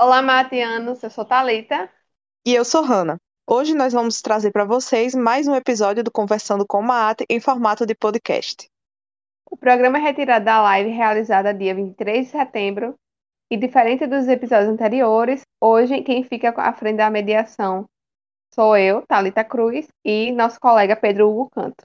Olá, Matianos, eu sou Thalita. E eu sou Hanna. Hoje nós vamos trazer para vocês mais um episódio do Conversando com Maate em formato de podcast. O programa é retirado da live realizada dia 23 de setembro e, diferente dos episódios anteriores, hoje quem fica à frente da mediação sou eu, Thalita Cruz, e nosso colega Pedro Hugo Canto.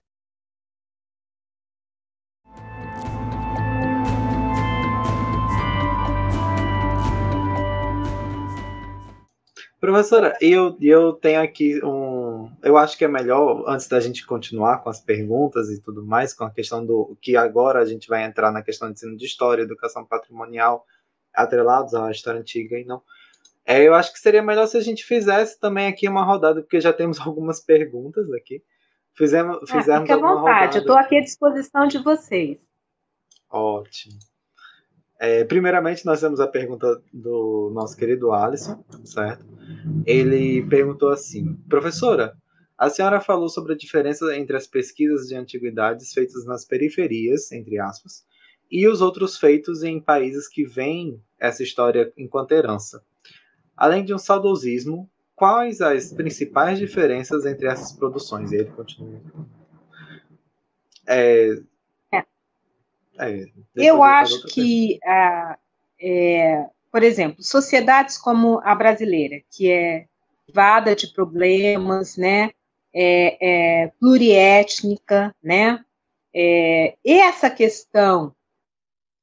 Professora, eu, eu tenho aqui um. Eu acho que é melhor, antes da gente continuar com as perguntas e tudo mais, com a questão do. que agora a gente vai entrar na questão de ensino de história, educação patrimonial, atrelados à história antiga e não. É, eu acho que seria melhor se a gente fizesse também aqui uma rodada, porque já temos algumas perguntas aqui. Fizemos, ah, fizemos ah, fique à vontade, eu estou aqui à disposição de vocês. Ótimo. É, primeiramente, nós temos a pergunta do nosso querido Alisson, certo? Ele perguntou assim: Professora, a senhora falou sobre a diferença entre as pesquisas de antiguidades feitas nas periferias, entre aspas, e os outros feitos em países que veem essa história enquanto herança. Além de um saudosismo, quais as principais diferenças entre essas produções? E ele continua. É, é, eu acho que, ah, é, por exemplo, sociedades como a brasileira, que é vada de problemas, né, é, é pluriétnica, né, é, e essa questão,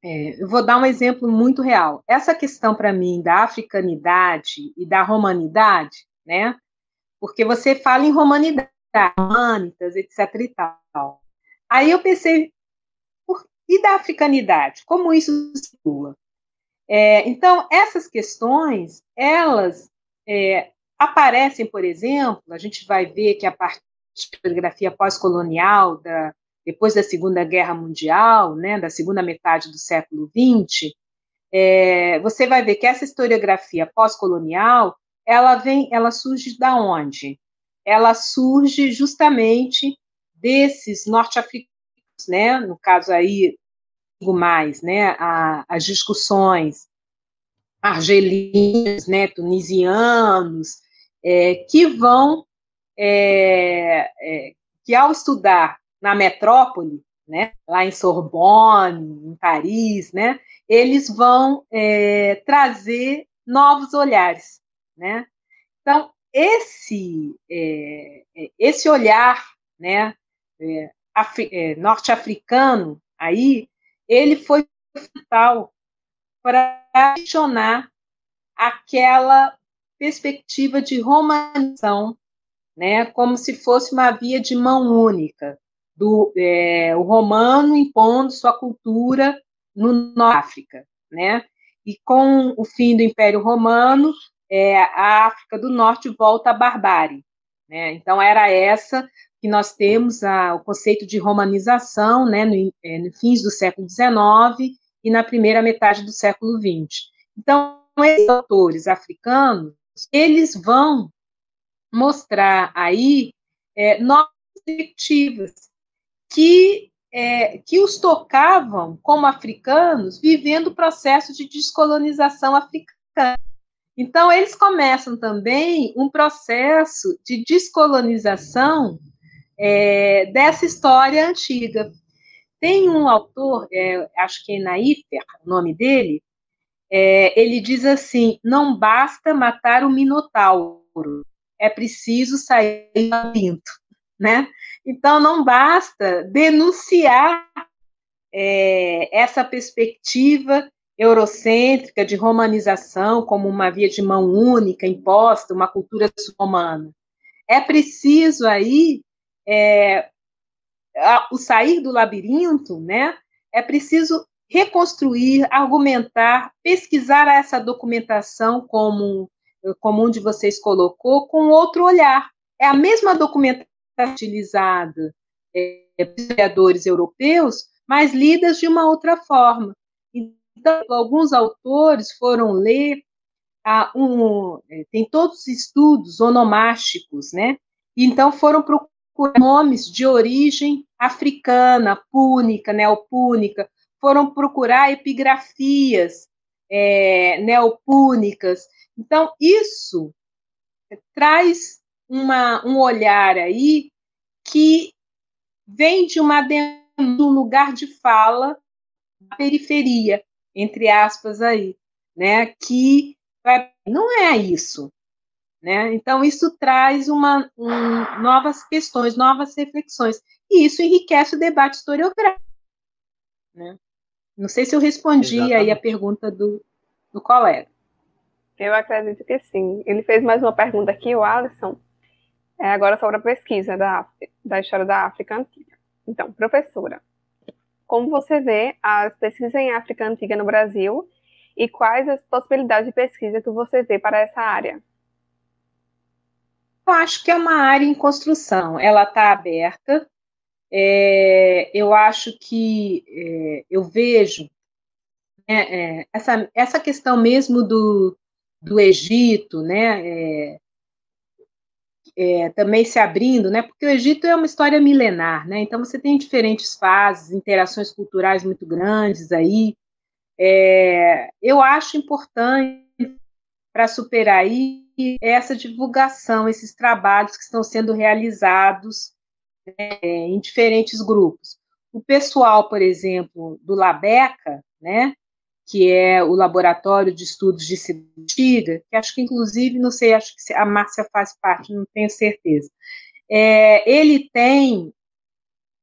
é, eu vou dar um exemplo muito real. Essa questão para mim da africanidade e da romanidade, né, porque você fala em romanidade, humanitas, etc. e tal. Aí eu pensei, e da africanidade, como isso se circula. É, então, essas questões, elas é, aparecem, por exemplo, a gente vai ver que a historiografia pós-colonial, da, depois da Segunda Guerra Mundial, né, da segunda metade do século XX, é, você vai ver que essa historiografia pós-colonial, ela vem, ela surge da onde? Ela surge justamente desses norte-africanos né? No caso aí, mais, né? A, as discussões argelinos, né? Tunisianos, é, que vão, é, é, que ao estudar na metrópole, né? Lá em Sorbonne, em Paris, né? Eles vão é, trazer novos olhares, né? Então esse é, é, esse olhar, né? É, norte-africano aí, ele foi fundamental para questionar aquela perspectiva de romanização, né, como se fosse uma via de mão única, do é, o romano impondo sua cultura no África, né, e com o fim do Império Romano, é, a África do Norte volta à barbárie, né, então era essa que nós temos a, o conceito de romanização né, no, é, no fins do século XIX e na primeira metade do século XX. Então, esses autores africanos, eles vão mostrar aí é, novas perspectivas que, é, que os tocavam como africanos vivendo o processo de descolonização africana. Então, eles começam também um processo de descolonização é, dessa história antiga. Tem um autor, é, acho que é Naífer, o nome dele, é, ele diz assim: não basta matar o minotauro, é preciso sair do labirinto, né? Então não basta denunciar é, essa perspectiva eurocêntrica de romanização como uma via de mão única imposta, uma cultura romana. É preciso aí é, a, o sair do labirinto, né, é preciso reconstruir, argumentar, pesquisar essa documentação como, como um de vocês colocou, com outro olhar. É a mesma documentação utilizada é, historiadores europeus, mas lidas de uma outra forma. Então, alguns autores foram ler ah, um, é, tem todos os estudos onomásticos, né? Então foram procurar nomes de origem africana, púnica, neopúnica, foram procurar epigrafias é, neopúnicas. Então, isso traz uma, um olhar aí que vem de uma um lugar de fala da periferia, entre aspas aí, né? Que não é isso, né? Então isso traz uma um, novas questões, novas reflexões e isso enriquece o debate historiográfico, né? Não sei se eu respondi Exatamente. aí a pergunta do, do colega. Eu acredito que sim. Ele fez mais uma pergunta aqui, o Alisson, é agora sobre a pesquisa da, da história da África Antiga. Então, professora, como você vê as pesquisas em África Antiga no Brasil e quais as possibilidades de pesquisa que você vê para essa área? Eu acho que é uma área em construção. Ela está aberta. É, eu acho que é, eu vejo né, é, essa, essa questão mesmo do, do Egito, né, é, é, também se abrindo, né? Porque o Egito é uma história milenar, né? Então você tem diferentes fases, interações culturais muito grandes aí. É, eu acho importante para superar essa divulgação, esses trabalhos que estão sendo realizados né, em diferentes grupos. O pessoal, por exemplo, do Labeca, né? que é o Laboratório de Estudos de Cidade que acho que, inclusive, não sei, acho que a Márcia faz parte, não tenho certeza. É, ele tem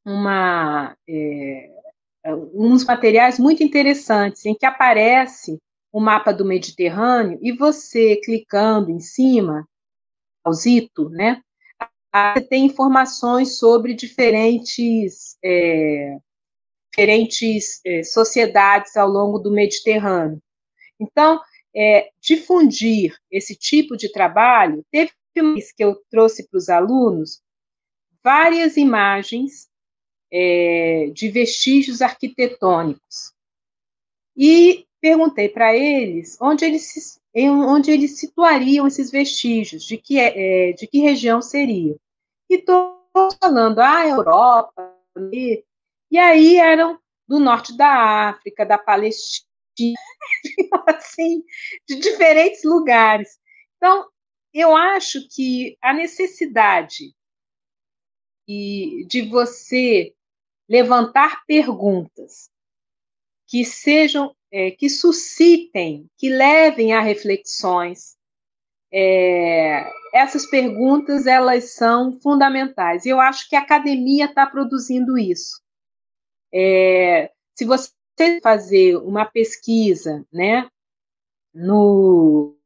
uma, é, uns materiais muito interessantes, em que aparece o mapa do Mediterrâneo, e você, clicando em cima, ao Zito, né, você tem informações sobre diferentes é, diferentes é, sociedades ao longo do Mediterrâneo. Então, é, difundir esse tipo de trabalho, teve que eu trouxe para os alunos várias imagens é, de vestígios arquitetônicos. E perguntei para eles onde eles, onde eles situariam esses vestígios, de que, é, de que região seriam. E estou falando, ah, Europa, e aí eram do norte da África, da Palestina, assim, de diferentes lugares. Então, eu acho que a necessidade de você levantar perguntas que sejam, é, que suscitem, que levem a reflexões. É, essas perguntas elas são fundamentais. Eu acho que a academia está produzindo isso. É, se você fazer uma pesquisa né, no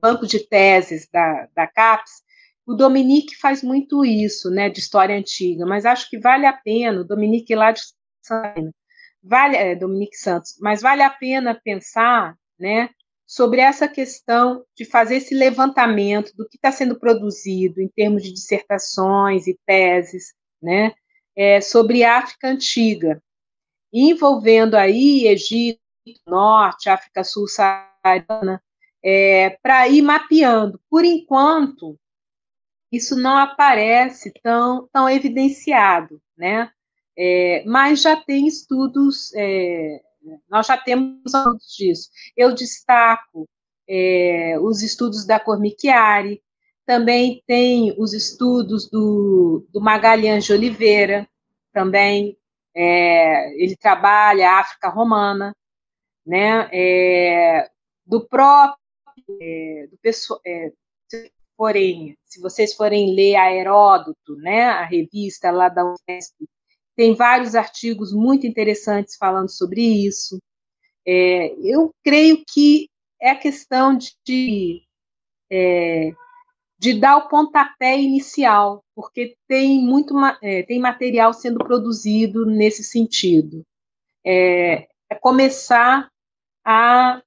banco de teses da, da CAPES, o Dominique faz muito isso, né, de história antiga, mas acho que vale a pena, o Dominique lá de Santana, vale, é, Dominique Santos, mas vale a pena pensar, né, sobre essa questão de fazer esse levantamento do que está sendo produzido em termos de dissertações e teses, né, é, sobre África Antiga, envolvendo aí Egito, Norte, África Sul-Saariana, é, para ir mapeando. Por enquanto, isso não aparece tão, tão evidenciado, né? É, mas já tem estudos, é, nós já temos estudos disso. Eu destaco é, os estudos da Cormichiari, também tem os estudos do, do Magalhães de Oliveira, também é, ele trabalha a África Romana, né? É, do próprio, é, do pessoal, é, se, vocês forem ler a Heródoto, né? A revista lá da Unesp, tem vários artigos muito interessantes falando sobre isso. É, eu creio que é questão de, de é, de dar o pontapé inicial, porque tem muito é, tem material sendo produzido nesse sentido. É, é começar a,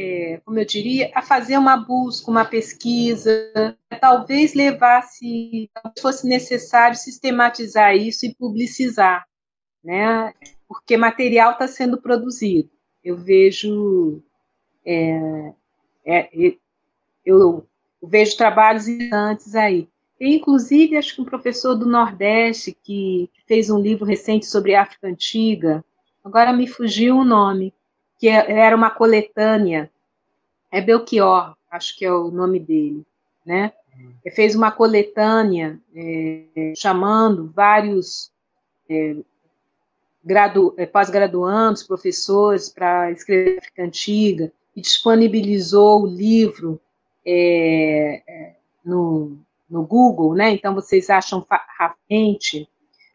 é, como eu diria, a fazer uma busca, uma pesquisa, talvez levasse, se fosse necessário sistematizar isso e publicizar, né? Porque material está sendo produzido. Eu vejo, é, é, eu vejo trabalhos interessantes aí. E, inclusive, acho que um professor do Nordeste que, que, fez um livro recente sobre África Antiga, agora me fugiu o nome, que é, era uma coletânea, é Belchior, acho que é o nome dele, né? Ele fez uma coletânea é, chamando vários é, é, pós-graduandos, professores para escrever África Antiga e disponibilizou o livro é, é, no, no Google, né? Então vocês acham rapidamente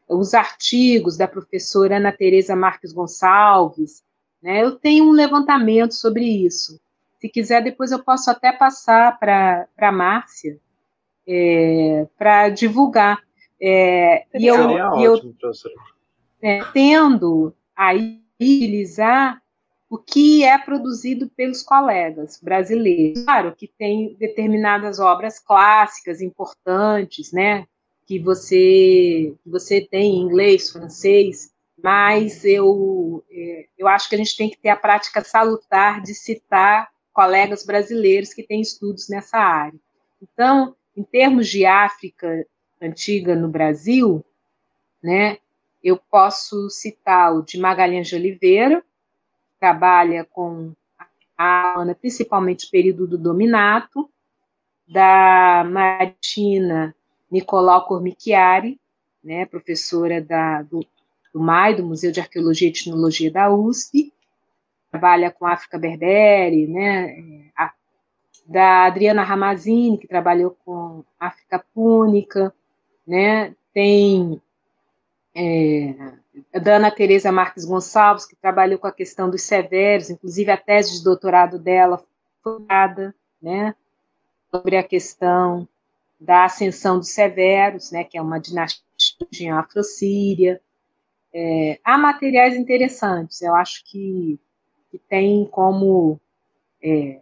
os artigos da professora Ana Teresa Marques Gonçalves, né? Eu tenho um levantamento sobre isso. Se quiser, depois eu posso até passar para a Márcia é, para divulgar. É, e eu, e eu é, tendo a utilizar o que é produzido pelos colegas brasileiros. Claro que tem determinadas obras clássicas importantes, né, que você que você tem em inglês, francês, mas eu é, eu acho que a gente tem que ter a prática salutar de citar colegas brasileiros que têm estudos nessa área. Então, em termos de África antiga no Brasil, né, eu posso citar o de Magalhães de Oliveira, que trabalha com a Ana, principalmente período do Dominato, da Martina Nicolau Cormichiari, né, professora da, do, do MAI, do Museu de Arqueologia e Etnologia da USP, trabalha com África Berbere, né, a, da Adriana Ramazini, que trabalhou com África Púnica, né, tem é, da Ana Teresa Marques Gonçalves, que trabalhou com a questão dos severos, inclusive a tese de doutorado dela foi dada, né, sobre a questão da ascensão dos severos, né, que é uma dinastia afro-síria. É, há materiais interessantes, eu acho que, que tem como é,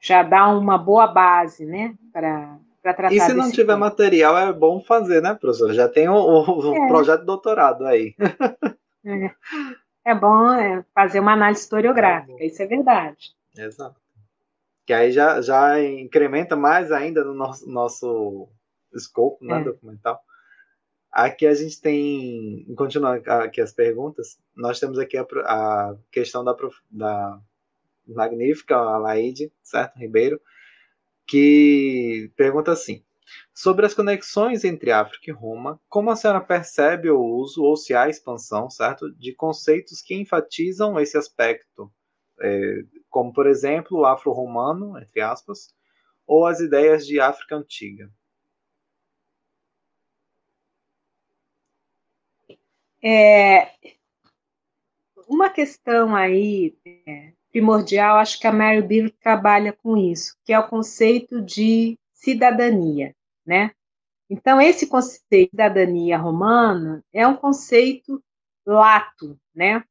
já dar uma boa base, né, para tratar E se não tiver tema. material, é bom fazer, né, professora? Já tem o, o é. projeto de doutorado aí. É, é bom é, fazer uma análise historiográfica, é isso é verdade. Exato. Que aí já, já incrementa mais ainda no nosso, nosso escopo né, documental. Aqui a gente tem, continuando aqui as perguntas, nós temos aqui a, a questão da, da magnífica Alaide, certo, Ribeiro, que pergunta assim: sobre as conexões entre África e Roma, como a senhora percebe o uso ou se há expansão, certo, de conceitos que enfatizam esse aspecto, é, como por exemplo o afro-romano, entre aspas, ou as ideias de África antiga? É, uma questão aí é, primordial, acho que a Mary Beer trabalha com isso, que é o conceito de cidadania, né? Então, esse conceito de cidadania romana é um conceito lato, né?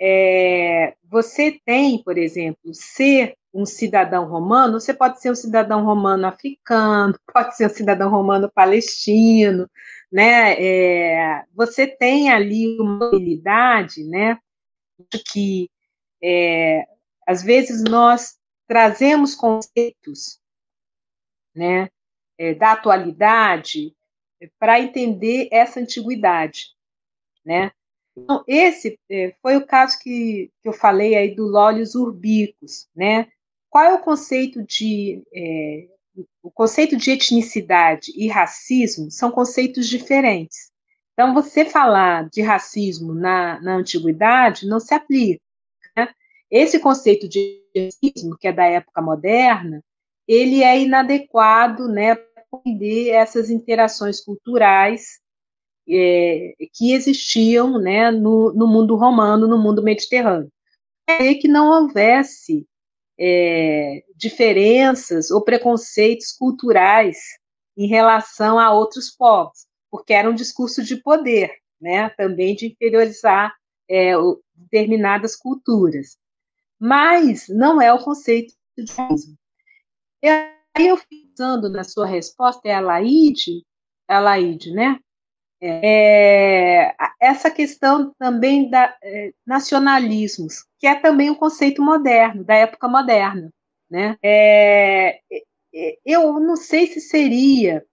É, você tem, por exemplo, ser um cidadão romano, você pode ser um cidadão romano africano, pode ser um cidadão romano palestino, né? É, você tem ali uma habilidade, né? Que é, às vezes nós trazemos conceitos né, é, da atualidade é, para entender essa antiguidade. Né? Então, esse é, foi o caso que, que eu falei aí do Lólios Urbicus. Né? Qual é o conceito de. O conceito de etnicidade e racismo são conceitos diferentes. Então, você falar de racismo na, na antiguidade não se aplica. Esse conceito de racismo, que é da época moderna, ele é inadequado né, para entender essas interações culturais é, que existiam né, no, no, mundo romano, no mundo mediterrâneo. É que não houvesse é, diferenças ou preconceitos culturais em relação a outros povos, porque era um discurso de poder, né, também de inferiorizar é, determinadas culturas mas não é o conceito de racismo. E aí eu pensando na sua resposta, é a Laide, é a Laide, né? É, essa questão também da é, nacionalismos, que é também um conceito moderno, da época moderna, né? É, é eu não sei se seria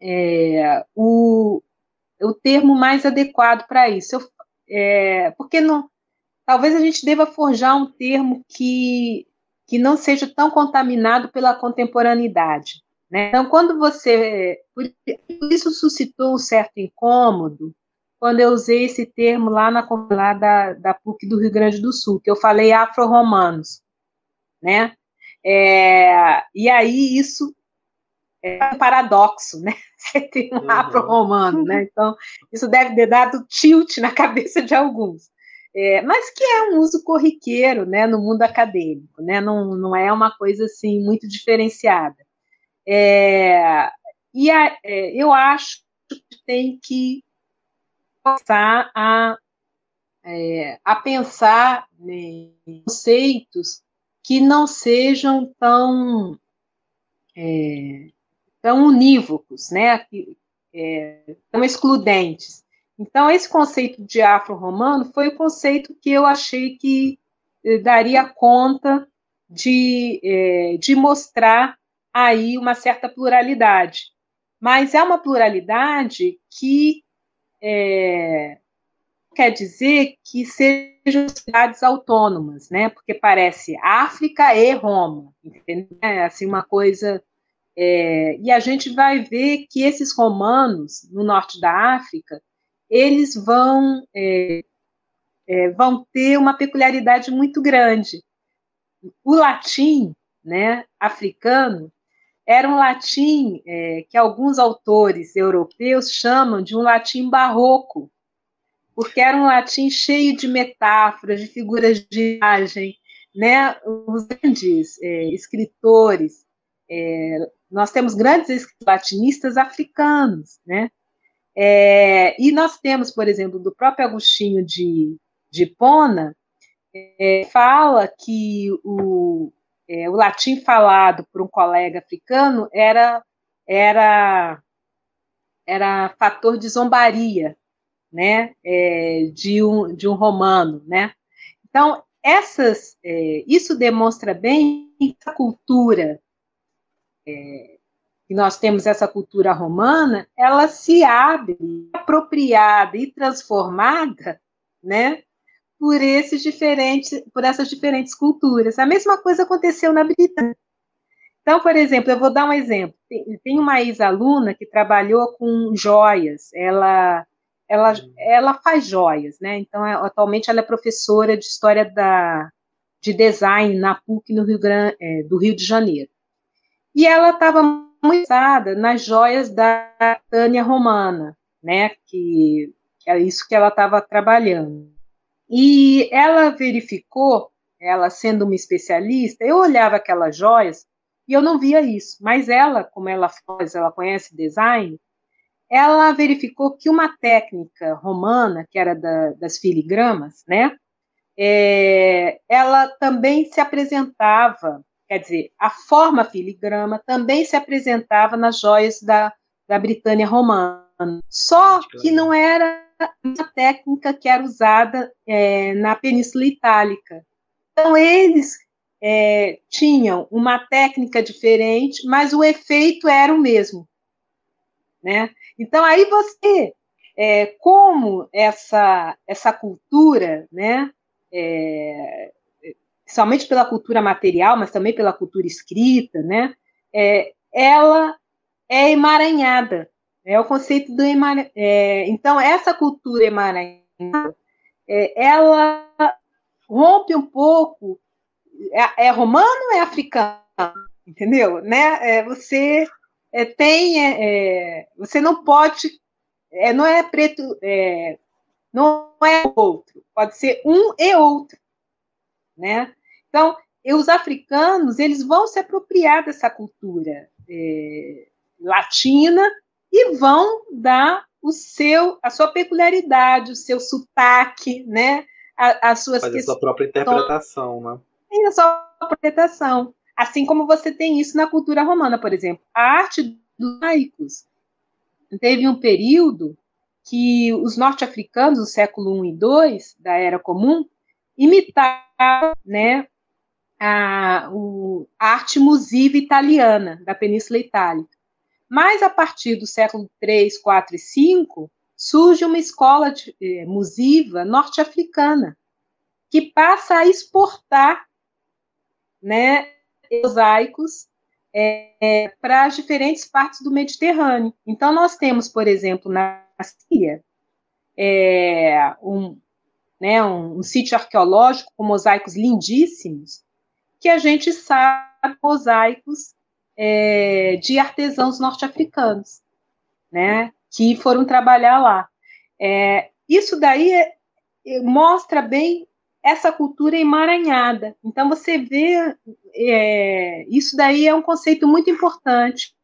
é, o, o termo mais adequado para isso, eu, é, porque não, talvez a gente deva forjar um termo que, que não seja tão contaminado pela contemporaneidade. Né? Então, quando você. Por isso suscitou um certo incômodo quando eu usei esse termo lá na lá da, da PUC do Rio Grande do Sul, que eu falei afro-romanos. Né? É, e aí isso é um paradoxo, né? Você tem um uhum. afro-romano, né? Então, isso deve ter dado tilt na cabeça de alguns. É, mas que é um uso corriqueiro, né, no mundo acadêmico, né? Não, não é uma coisa assim muito diferenciada. É, e a, é, eu acho que tem que passar a, é, a pensar em conceitos que não sejam tão é, tão unívocos, né, é, tão excludentes. Então, esse conceito de afro-romano foi o conceito que eu achei que eh, daria conta de, é, de mostrar aí uma certa pluralidade. Mas é uma pluralidade que é, quer dizer que sejam cidades autônomas, né? Porque parece África e Roma, entendeu? É assim uma coisa. É, e a gente vai ver que esses romanos no norte da África eles vão é, é, vão ter uma peculiaridade muito grande. O latim, né, africano, era um latim é, que alguns autores europeus chamam de um latim barroco, porque era um latim cheio de metáforas, de figuras de imagem, né? Os grandes é, escritores, é, nós temos grandes latinistas africanos, né? É, e nós temos, por exemplo, do próprio Agostinho de, de Pona, é, fala que o, é, o latim falado por um colega africano era, era, era fator de zombaria, né, é, de, um, de um romano, né. Então, essas, é, isso demonstra bem a cultura, é, que nós temos essa cultura romana, ela se abre, apropriada e transformada, né, por esses diferentes, por essas diferentes culturas. A mesma coisa aconteceu na Britânia. Então, por exemplo, eu vou dar um exemplo. Tem, uma ex-aluna que trabalhou com joias. Ela, ela, ela faz joias, né? Então, é, atualmente ela é professora de história da, de design na PUC no Rio Grande, é, do Rio de Janeiro. E ela estava muito usada nas joias da Tânia Romana, né? Que, que é isso que ela estava trabalhando. E ela verificou, ela sendo uma especialista, eu olhava aquelas joias e eu não via isso, mas ela, como ela faz, ela conhece design, ela verificou que uma técnica romana, que era da, das filigramas, né, é, ela também se apresentava, quer dizer, a forma filigrama também se apresentava nas joias da, da Britânia romana, só que não era uma técnica que era usada é, na Península Itálica. Então, eles é, tinham uma técnica diferente, mas o efeito era o mesmo. Né? Então, aí você, é, como essa, essa cultura, né, é, somente pela cultura material, mas também pela cultura escrita, né, é, ela é emaranhada. É o conceito do emaranhamento. É, então, essa cultura emaranhada, é, ela rompe um pouco. É, é romano ou é africano? Entendeu? Né? É, você é, tem. É, você não pode. não é preto. não é outro. Pode ser um e outro. Né? Então, os africanos eles vão se apropriar dessa cultura latina e vão dar o seu, a sua peculiaridade, o seu sotaque, né? as suas a sua própria interpretação, né? Tem a sua interpretação. Assim como você tem isso na cultura romana, por exemplo. A arte dos laicos. Teve um período que os norte-africanos, do século I e II, da Era Comum, imitavam né, a, o, a arte musiva italiana, da Península Itálica. Mas a partir do século 3, 4 e 5, surge uma escola de, eh, musiva norte-africana. que passa a exportar né, mosaicos é, é, para as diferentes partes do Mediterrâneo. Então, nós temos, por exemplo, na Síria, é, um, né, um, um, sítio arqueológico com mosaicos lindíssimos, que a gente sabe mosaicos é, de artesãos norte-africanos, né, que foram trabalhar lá. É, isso daí é, mostra bem essa cultura emaranhada. Então você vê é, isso daí é um conceito muito importante.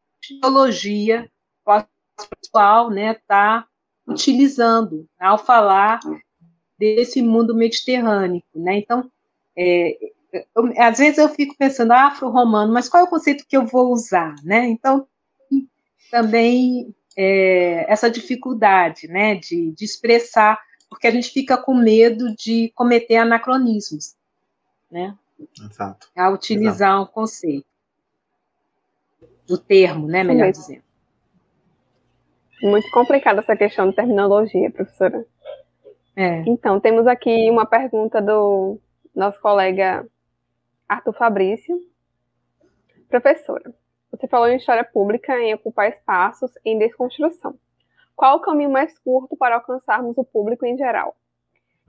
Teologia pessoal, né, está utilizando ao falar desse mundo mediterrâneo, né? Então, é, eu, às vezes eu fico pensando afro-romano, mas qual é o conceito que eu vou usar, né? Então, também é, essa dificuldade, né, de, de expressar porque a gente fica com medo de cometer anacronismos, né? Exato. A utilizar Exato. um conceito. Do termo, né, melhor dizendo. Muito complicada essa questão de terminologia, professora. É. Então, temos aqui uma pergunta do nosso colega Arthur Fabrício. Professora, você falou em história pública, em ocupar espaços, em desconstrução. Qual o caminho mais curto para alcançarmos o público em geral?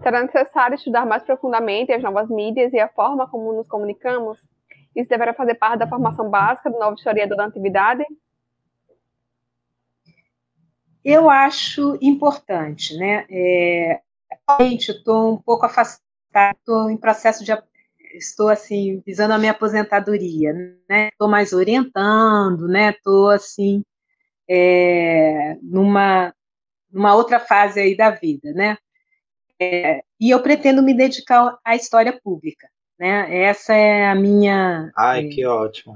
Será necessário estudar mais profundamente as novas mídias e a forma como nos comunicamos? Isso deverá fazer parte da formação básica do novo historiador da antiguidade? Eu acho importante, né? É, realmente, estou um pouco afastada, estou em processo de estou assim visando a minha aposentadoria, né? Estou mais orientando, né? Estou assim é, numa, numa outra fase aí da vida, né? É, e eu pretendo me dedicar à história pública, né? Essa é a minha. Ai, é, que ótimo.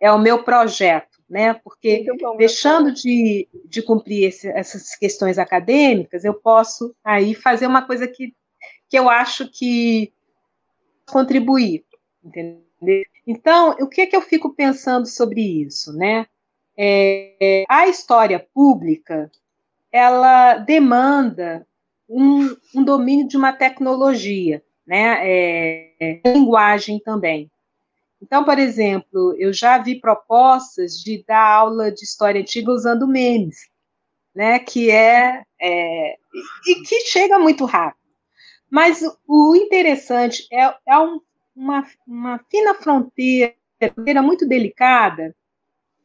É o meu projeto, né? Porque bom, deixando de, de cumprir esse, essas questões acadêmicas, eu posso aí fazer uma coisa que, que eu acho que contribuir, entendeu? Então, o que é que eu fico pensando sobre isso, né? É, a história pública ela demanda um, um domínio de uma tecnologia, né? É, é, linguagem também. Então, por exemplo, eu já vi propostas de dar aula de história antiga usando memes, né? Que é, é e que chega muito rápido. Mas o interessante é, é um, uma, uma fina fronteira, muito delicada,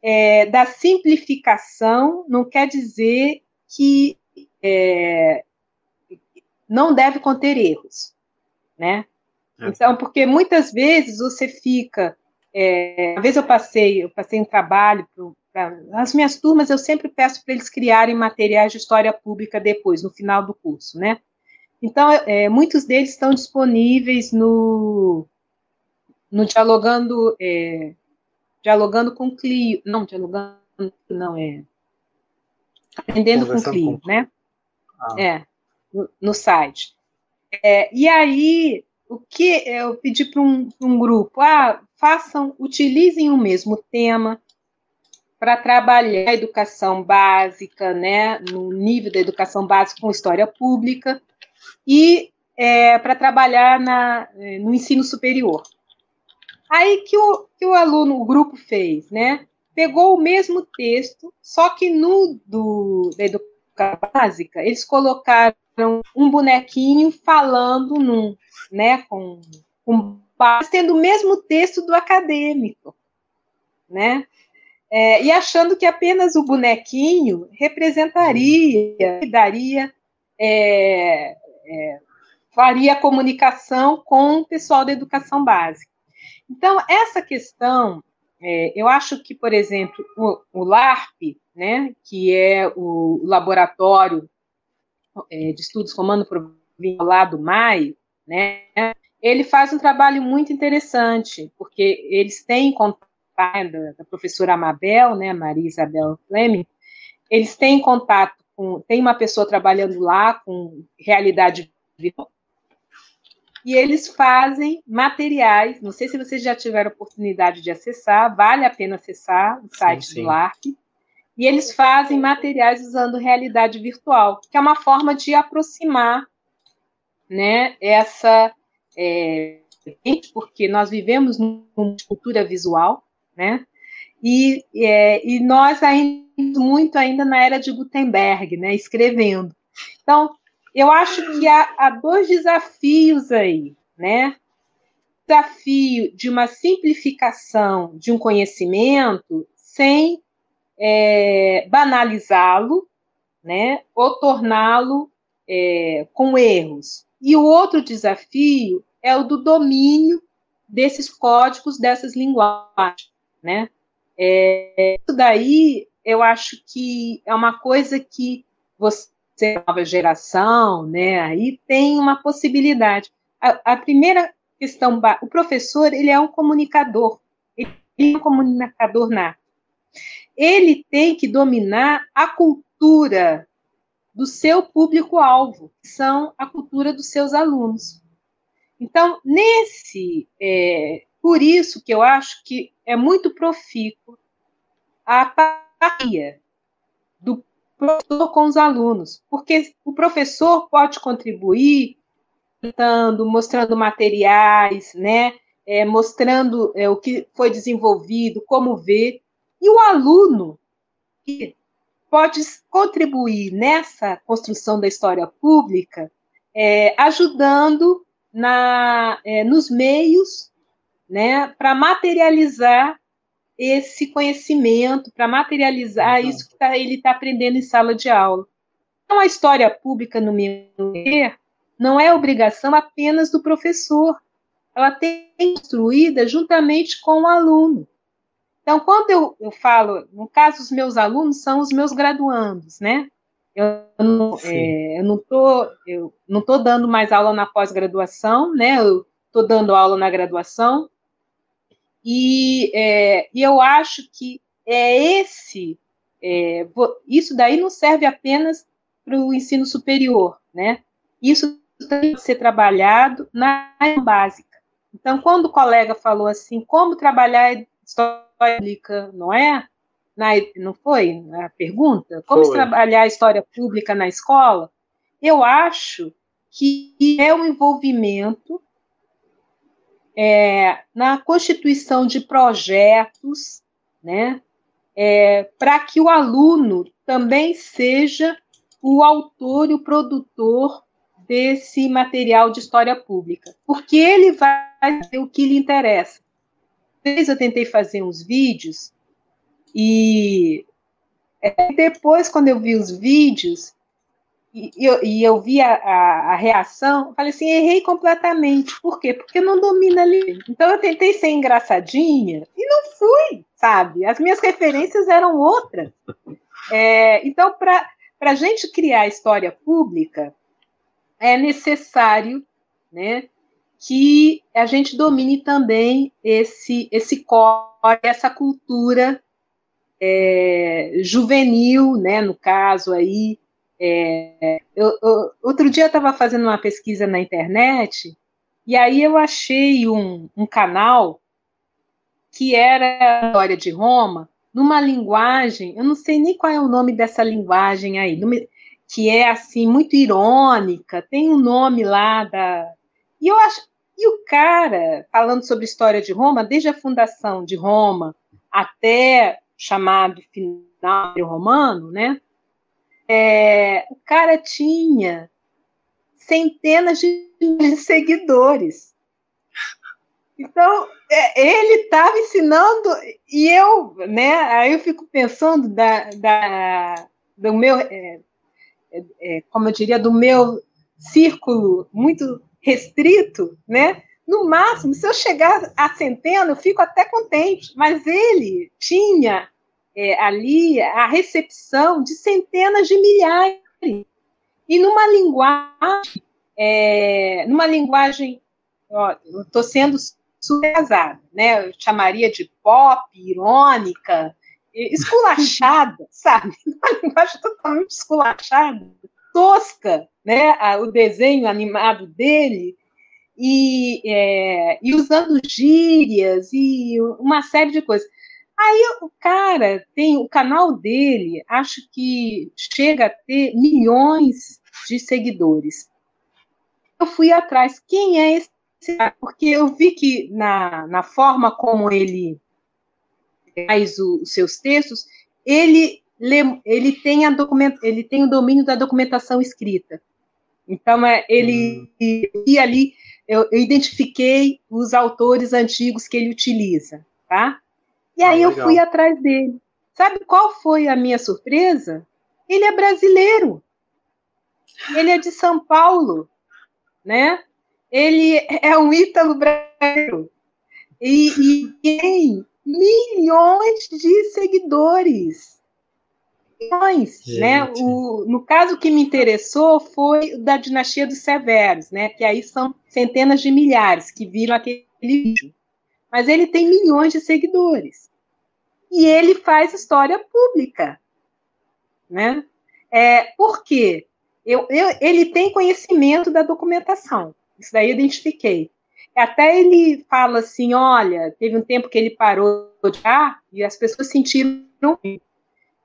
é, da simplificação não quer dizer que é, não deve conter erros, né? É. Então, porque muitas vezes você fica, é, às vezes eu passei, eu passei um trabalho para as minhas turmas, eu sempre peço para eles criarem materiais de história pública depois, no final do curso, né? Então, é, muitos deles estão disponíveis no, no dialogando é, dialogando com Clio, não, dialogando, não, é aprendendo com Clio, com... né? Ah. É, no, no site. É, e aí, o que eu pedi para um, um grupo, ah, façam, utilizem o mesmo tema para trabalhar a educação básica, né, no nível da educação básica com história pública, e é, para trabalhar na, no ensino superior. Aí que o, que o aluno, o grupo fez, né? Pegou o mesmo texto, só que no do, da educação básica, eles colocaram um bonequinho falando num, né, com, com tendo o mesmo texto do acadêmico, né? É, e achando que apenas o bonequinho representaria, daria, é, é, faria comunicação com o pessoal da educação básica. Então, essa questão, é, eu acho que, por exemplo, o, o LARP, né, que é o laboratório é, de estudos romano provincial lá do Maio, né, ele faz um trabalho muito interessante, porque eles têm contato da, da professora Amabel, né, Maria Isabel Fleming, eles têm contato com, tem uma pessoa trabalhando lá com realidade virtual, e eles fazem materiais. Não sei se vocês já tiveram oportunidade de acessar, vale a pena acessar o site sim, sim. do LARP. E eles fazem materiais usando realidade virtual, que é uma forma de aproximar né, essa, é, porque nós vivemos numa cultura visual, né? E, é, e nós ainda muito ainda na era de Gutenberg, né? Escrevendo. Então, eu acho que há, há dois desafios aí, né? Desafio de uma simplificação de um conhecimento sem é, banalizá-lo, né? Ou torná-lo é, com erros. E o outro desafio é o do domínio desses códigos, dessas linguagens, né? É, isso daí eu acho que é uma coisa que você, nova geração, né, aí tem uma possibilidade. A, a primeira questão, o professor, ele é um comunicador, ele é um comunicador nato. Ele tem que dominar a cultura do seu público-alvo, que são a cultura dos seus alunos. Então, nesse, é, por isso que eu acho que é muito profícuo a parceria do professor com os alunos, porque o professor pode contribuir mostrando, mostrando materiais, né, é, mostrando é, o que foi desenvolvido, como ver, e o aluno que pode contribuir nessa construção da história pública, é, ajudando na, é, nos meios né, para materializar esse conhecimento, para materializar uhum. isso que tá, ele está aprendendo em sala de aula. Então, a história pública, no meu ver, não é obrigação apenas do professor, ela tem que ser construída juntamente com o aluno. Então, quando eu, eu falo, no caso, os meus alunos são os meus graduandos, né? Eu não é, eu não tô dando mais aula na pós-graduação, né? Eu estou dando aula na graduação e, é, e eu acho que é esse é, isso daí não serve apenas para o ensino superior, né? Isso tem que ser trabalhado na básica. Então, quando o colega falou assim, como trabalhar história pública, não é? na, não foi a pergunta? Como foi. trabalhar a história pública na escola? Eu acho que é um envolvimento é, na constituição de projetos, né, é, para que o aluno também seja o autor e o produtor desse material de história pública, porque ele vai fazer o que lhe interessa. Eu tentei fazer uns vídeos e é, depois, quando eu vi os vídeos e, eu, e eu vi a, a, a, reação, falei assim, errei completamente. Por quê? Porque não domino ali. Então eu tentei ser engraçadinha e não fui, sabe? As minhas referências eram outras. É, então, para a gente criar história pública, é necessário né, que a gente domine também esse, esse core, essa cultura é, juvenil, né, no caso aí. É, eu, eu, outro dia eu estava fazendo uma pesquisa na internet e aí eu achei um, um canal que era a história de Roma numa linguagem, eu não sei nem qual é o nome dessa linguagem aí, que é assim muito irônica, tem um nome lá da e eu acho e o cara falando sobre história de Roma, desde a fundação de Roma até chamado final romano, né? É, o cara tinha centenas de seguidores. Então, é, ele estava ensinando, e eu, né, aí eu fico pensando da, da do meu, é, é, é como eu diria, do meu círculo muito restrito, né, no máximo, se eu chegar a centena, eu fico até contente, mas ele tinha é, ali a recepção de centenas de milhares. E numa linguagem, é, numa linguagem, estou sendo super né? Eu chamaria de pop, irônica, esculachada, sabe? Uma linguagem totalmente esculachada, tosca, né? O desenho animado dele, e, é, e usando gírias e uma série de coisas. Aí o cara tem o canal dele, acho que chega a ter milhões de seguidores. Eu fui atrás, quem é esse porque eu vi que na, na forma como ele faz os seus textos, ele, ele, tem a document, ele tem o domínio da documentação escrita. Então, é, ele hum. e ali eu, eu, identifiquei os autores antigos que ele utiliza, tá? E aí ah, eu fui atrás dele. Sabe qual foi a minha surpresa? Ele é brasileiro. Ele é de São Paulo, né? Ele é um ítalo brasileiro. E, e tem milhões de seguidores. Milhões, né? O, no caso que me interessou foi da dinastia dos Severos, né? Que aí são centenas de milhares que viram aquele vídeo. Mas ele tem milhões de seguidores. E ele faz história pública, né? É, por quê? Eu, eu, ele tem conhecimento da documentação. Isso daí eu identifiquei. Até ele fala assim: olha, teve um tempo que ele parou de ar e as pessoas sentiram.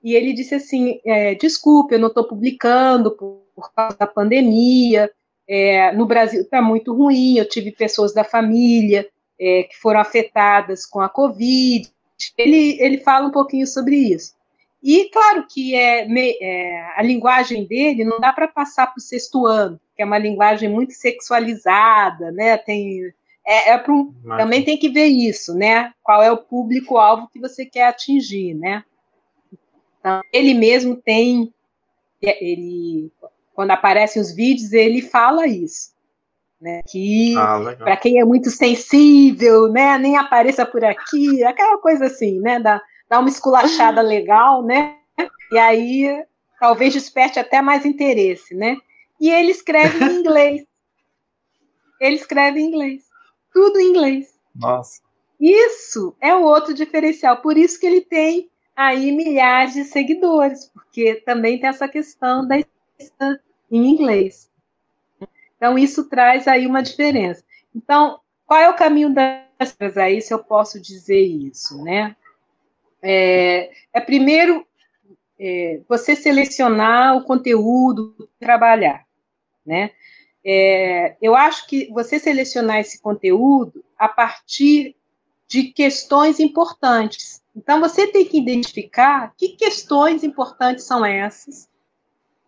E ele disse assim: é, desculpe, eu não estou publicando por, por, causa da pandemia. É, no Brasil está muito ruim. Eu tive pessoas da família é, que foram afetadas com a Covid. Ele, ele fala um pouquinho sobre isso. E claro que é, é a linguagem dele não dá para passar para o sexto ano, que é uma linguagem muito sexualizada, né? Tem é, é um, também tem que ver isso, né? Qual é o público-alvo que você quer atingir, né? Então, ele mesmo tem, ele, quando aparecem os vídeos, ele fala isso, né? Que ah, para quem é muito sensível, né? Nem apareça por aqui, aquela coisa assim, né? Da, dá uma esculachada legal, né? E aí talvez desperte até mais interesse, né? E ele escreve em inglês. Ele escreve em inglês. Tudo em inglês. Nossa. Isso é o outro diferencial. Por isso que ele tem aí milhares de seguidores, porque também tem essa questão da em inglês. Então, isso traz aí uma diferença. Então, qual é o caminho das aí, se eu posso dizer isso, né? é, é primeiro é, você selecionar o conteúdo, trabalhar, né? É, eu acho que você selecionar esse conteúdo a partir de questões importantes. Então, você tem que identificar que questões importantes são essas,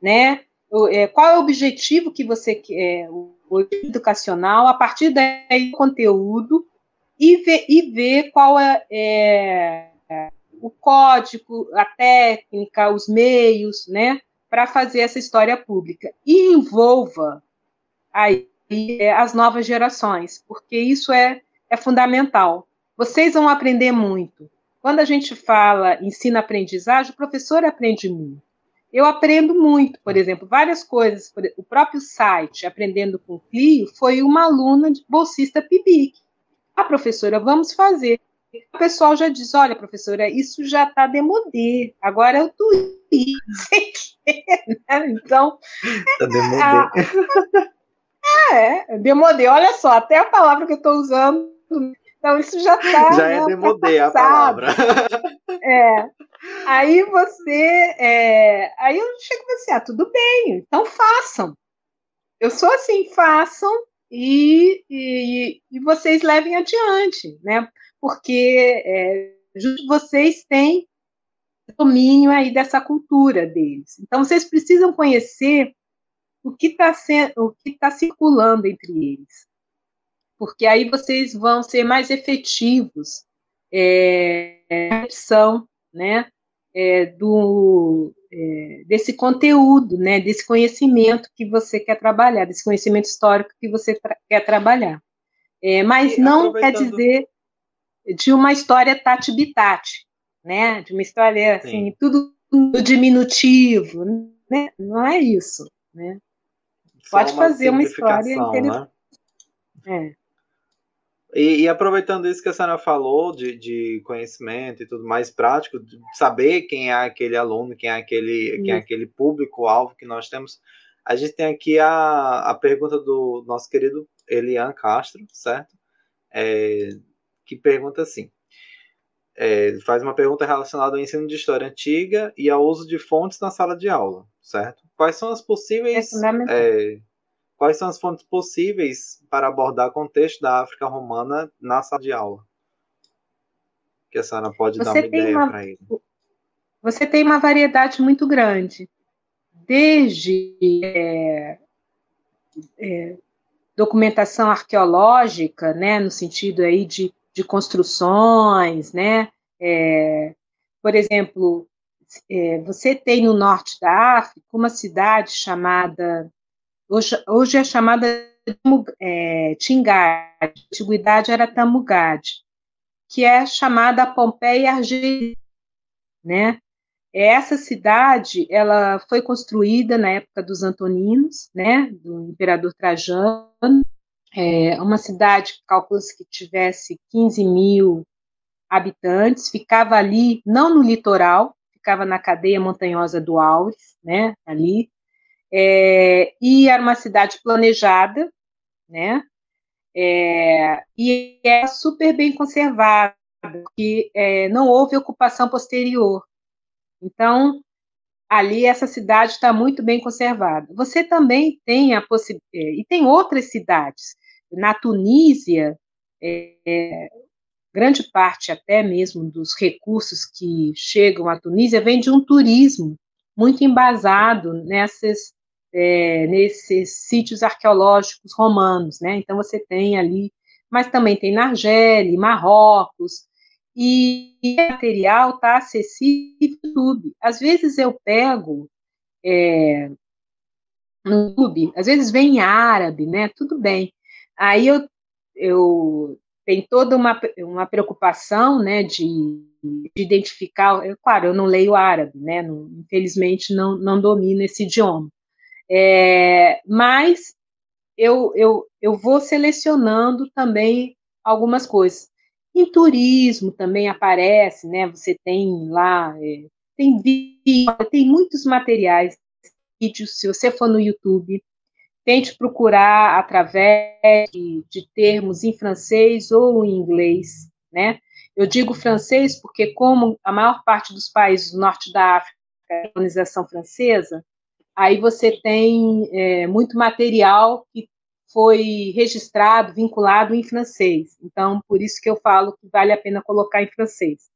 né? É, qual é o objetivo que você quer, o educacional, a partir daí, conteúdo, e ver, e ver qual é, é o código, a técnica, os meios, né, para fazer essa história pública. E envolva aí é, as novas gerações, porque isso é, é fundamental. Vocês vão aprender muito. Quando a gente fala ensino-aprendizagem, o professor aprende muito. Eu aprendo muito, por exemplo, várias coisas. O próprio site Aprendendo com Clio foi uma aluna de bolsista PIBIC. A professora, vamos fazer o pessoal já diz: olha, professora, isso já está demodê, agora é o Twitter. né? Então. Está demodê. É, é, demodê. Olha só, até a palavra que eu estou usando. Então, isso já está. Já é né, demodê a palavra. É. Aí você. É, aí eu chego assim: ah, tudo bem, então façam. Eu sou assim, façam e, e, e vocês levem adiante, né? porque é, vocês têm domínio aí dessa cultura deles. Então, vocês precisam conhecer o que está o que está circulando entre eles, porque aí vocês vão ser mais efetivos é, na opção, né, é, do é, desse conteúdo, né, desse conhecimento que você quer trabalhar, desse conhecimento histórico que você tra quer trabalhar. É, mas e não quer dizer de uma história tati-bitati, né? De uma história, assim, Sim. tudo no diminutivo, né? Não é isso, né? Pode fazer uma história interessante. Né? É. E, e, aproveitando isso que a senhora falou de, de conhecimento e tudo mais prático, de saber quem é aquele aluno, quem é aquele, quem é aquele público-alvo que nós temos, a gente tem aqui a, a pergunta do nosso querido Elian Castro, certo? É, que pergunta assim. É, faz uma pergunta relacionada ao ensino de história antiga e ao uso de fontes na sala de aula, certo? Quais são as possíveis. É, é quais são as fontes possíveis para abordar o contexto da África romana na sala de aula? Que a senhora pode Você dar uma ideia uma- para ele. Você tem uma variedade muito grande, desde é, é, documentação arqueológica, né, no sentido aí de, de construções, né, é, por exemplo, é, você tem no norte da África uma cidade chamada, hoje, hoje é chamada é, Tingade, antiguidade era Tamugade, que é chamada Pompeia Argelina, né, essa cidade, ela foi construída na época dos Antoninos, né, do imperador Trajano, é uma cidade que calcula-se que tivesse 15 mil habitantes, ficava ali, não no litoral, ficava na cadeia montanhosa do Aures, né, ali, é, e era uma cidade planejada, né, é, e é super bem conservada, porque é, não houve ocupação posterior, então, ali essa cidade está muito bem conservada. Você também tem a possibilidade, e tem outras cidades. Na Tunísia, é, grande parte até mesmo dos recursos que chegam à Tunísia vem de um turismo muito embasado nessas, é, nesses sítios arqueológicos romanos, né? Então você tem ali, mas também tem na Argélia, Marrocos, e o material está acessível no YouTube. Às vezes eu pego é, no YouTube, às vezes vem em árabe, né? Tudo bem. Aí eu, eu tenho toda uma, uma preocupação, né, de, de identificar. Eu, claro, eu não leio árabe, né? Não, infelizmente não, não domino esse idioma. É, mas eu, eu, eu vou selecionando também algumas coisas. Em turismo também aparece, né? Você tem lá, é, tem vídeo, tem muitos materiais, vídeos, se você for no YouTube, tente procurar através de, de termos em francês ou em inglês, né? Eu digo francês porque, como a maior parte dos países do norte da África é colonização francesa, aí você tem é, muito material que foi registrado, vinculado em francês. Então, por isso que eu falo que vale a pena colocar em francês.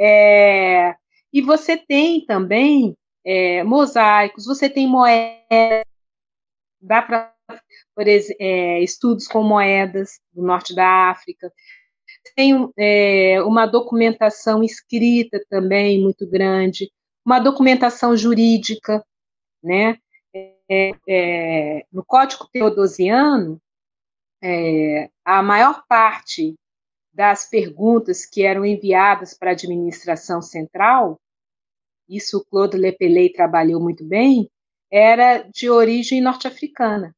É, e você tem também é, mosaicos, você tem moedas, dá para é, estudos com moedas do norte da África. Tem é, uma documentação escrita também muito grande, uma documentação jurídica, né? É, é, no Código Teodosiano, é, a maior parte das perguntas que eram enviadas para a administração central, isso o Claude Lepeley trabalhou muito bem, era de origem norte-africana.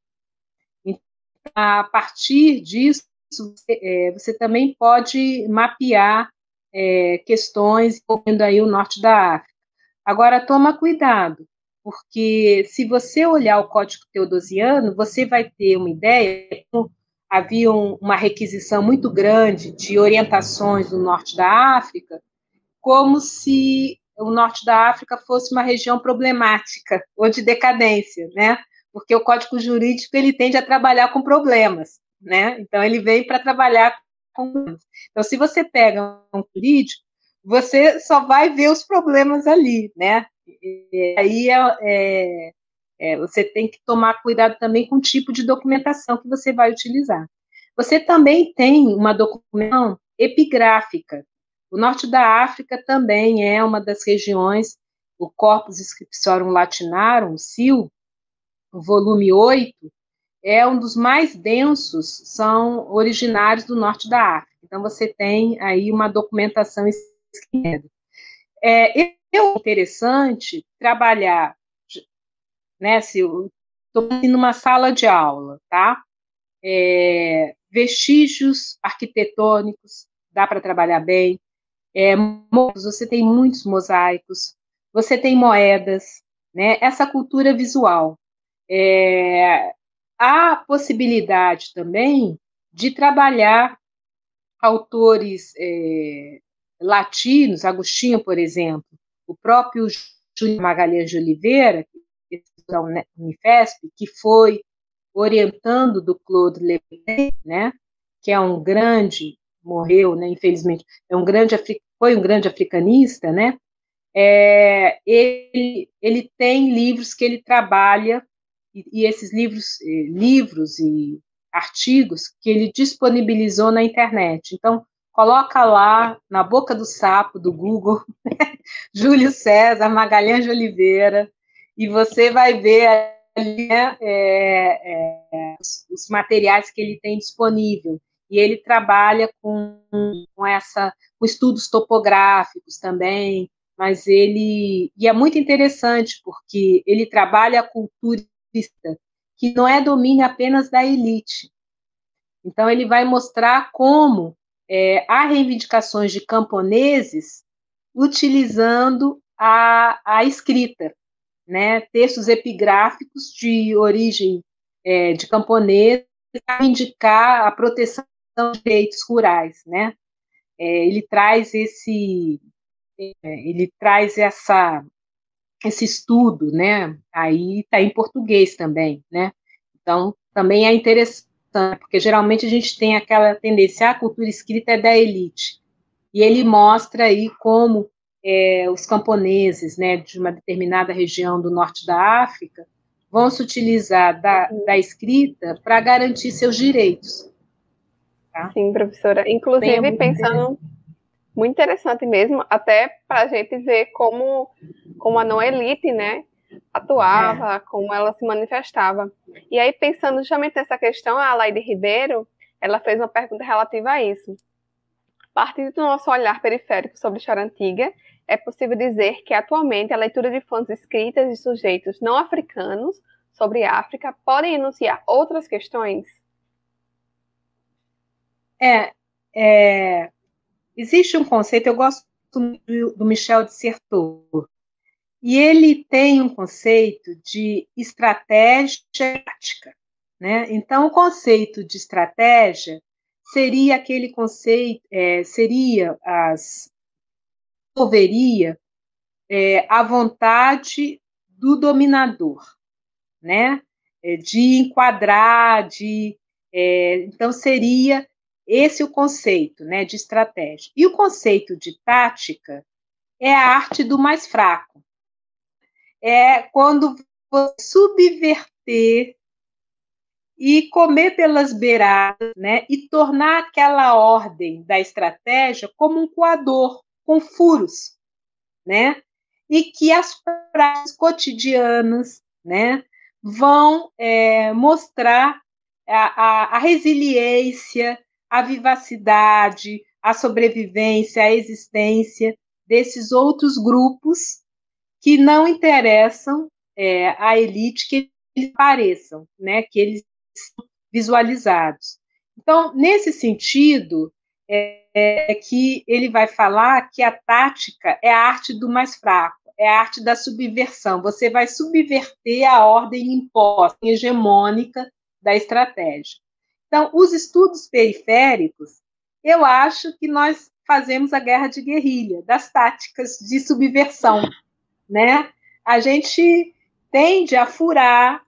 Então, a partir disso, você, é, você também pode mapear é, questões envolvendo aí o norte da África. Agora, toma cuidado, porque se você olhar o Código Teodosiano, você vai ter uma ideia, havia uma requisição muito grande de orientações do norte da África, como se o norte da África fosse uma região problemática ou de decadência, né? Porque o Código Jurídico ele tende a trabalhar com problemas, né? Então ele vem para trabalhar com então se você pega um jurídico, você só vai ver os problemas ali, né? E aí é, é, é, você tem que tomar cuidado também com o tipo de documentação que você vai utilizar. Você também tem uma documentação epigráfica. O norte da África também é uma das regiões, o Corpus Scriptorum Latinarum, o CIL, o volume 8, é um dos mais densos, são originários do norte da África. Então, você tem aí uma documentação escrita. É, é interessante trabalhar, né, se eu estou numa sala de aula, tá? É, vestígios arquitetônicos, dá para trabalhar bem. É, você tem muitos mosaicos, você tem moedas, né? Essa cultura visual. É, há possibilidade também de trabalhar autores é, latinos, Agostinho, por exemplo, o próprio Júlio Magalhães de Oliveira, da Unifesp, que foi orientando do Claude Lebrun, né, que é um grande, morreu, né, infelizmente, é um grande, foi um grande africanista, né, é, ele, ele tem livros que ele trabalha, e, e esses livros, eh, livros e artigos que ele disponibilizou na internet. Então, coloca lá na boca do sapo do Google, Júlio César, Magalhães de Oliveira, e você vai ver ali né, é, é, os, materiais que ele tem disponível. E ele trabalha com, com essa, com estudos topográficos também, mas ele e é muito interessante porque ele trabalha a cultura que não é domínio apenas da elite. Então ele vai mostrar como é, há reivindicações de camponeses utilizando a, a escrita, né, textos epigráficos de origem é, de camponeses para indicar a proteção dos direitos rurais, né? É, ele traz esse, é, ele traz essa esse estudo, né? Aí está em português também, né? Então também é interessante porque geralmente a gente tem aquela tendência, a cultura escrita é da elite. E ele mostra aí como é, os camponeses né, de uma determinada região do norte da África vão se utilizar da, da escrita para garantir seus direitos. Tá? Sim, professora. Inclusive, Bem, pensando muito interessante mesmo, até para a gente ver como, como a não elite, né, atuava, é. como ela se manifestava. E aí, pensando justamente nessa questão, a Laide Ribeiro, ela fez uma pergunta relativa a isso. Partindo do nosso olhar periférico sobre história antiga, é possível dizer que atualmente a leitura de fontes escritas de sujeitos não africanos sobre África podem enunciar outras questões? É, é existe um conceito, eu gosto do, do Michel de Certeau, e ele tem um conceito de estratégia tática. Né? Então, o conceito de estratégia seria aquele conceito, é, seria as envolveria é, a vontade do dominador, né? É, de enquadrar, de é, então seria esse o conceito, né, de estratégia. E o conceito de tática é a arte do mais fraco. É quando você subverter e comer pelas beiradas, né, e tornar aquela ordem da estratégia como um coador com furos, né? E que as práticas cotidianas, né, vão é, mostrar a, a, a resiliência, a vivacidade, a sobrevivência, a existência desses outros grupos que não interessam é, à elite que eles pareçam, né, que eles são visualizados. Então, nesse sentido, é, é, que ele vai falar que a tática é a arte do mais fraco, é a arte da subversão. Você vai subverter a ordem imposta, hegemônica da estratégia. Então, os estudos periféricos, eu acho que nós fazemos a guerra de guerrilha, das táticas de subversão, né? A gente tende a furar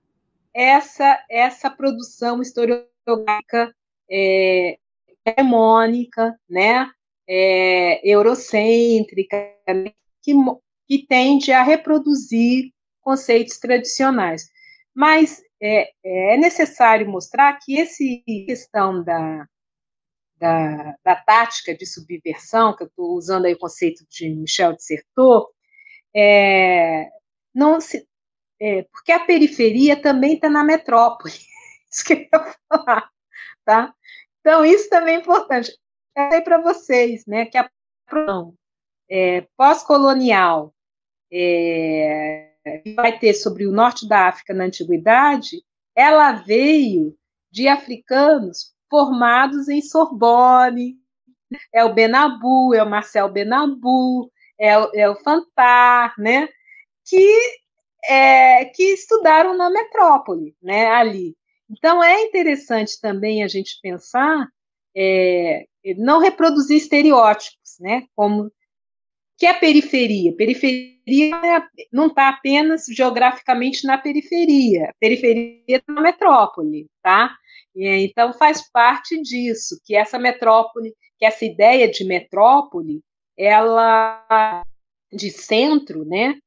essa essa produção historiográfica é, hegemônica, né, é, eurocêntrica, que, que tende a reproduzir conceitos tradicionais. Mas é, é necessário mostrar que essa questão da, da, da, tática de subversão, que eu estou usando aí o conceito de Michel de Certeau, é, não se, é, porque a periferia também está na metrópole, isso que eu ia falar, tá? Então, isso também é importante. Eu sei para vocês, né, que a é, pós-colonial é, que vai ter sobre o norte da África na antiguidade, ela veio de africanos formados em Sorbonne, é o Benabu, é o Marcel Benabu, é o, é o Fantar, né, que, é, que estudaram na metrópole, né, ali. Então, é interessante também a gente pensar, é, não reproduzir estereótipos, né? Como que é periferia? Periferia é, não está apenas geograficamente na periferia, a periferia está na metrópole, tá? Então faz parte disso, que essa metrópole, que essa ideia de metrópole, ela de centro, né?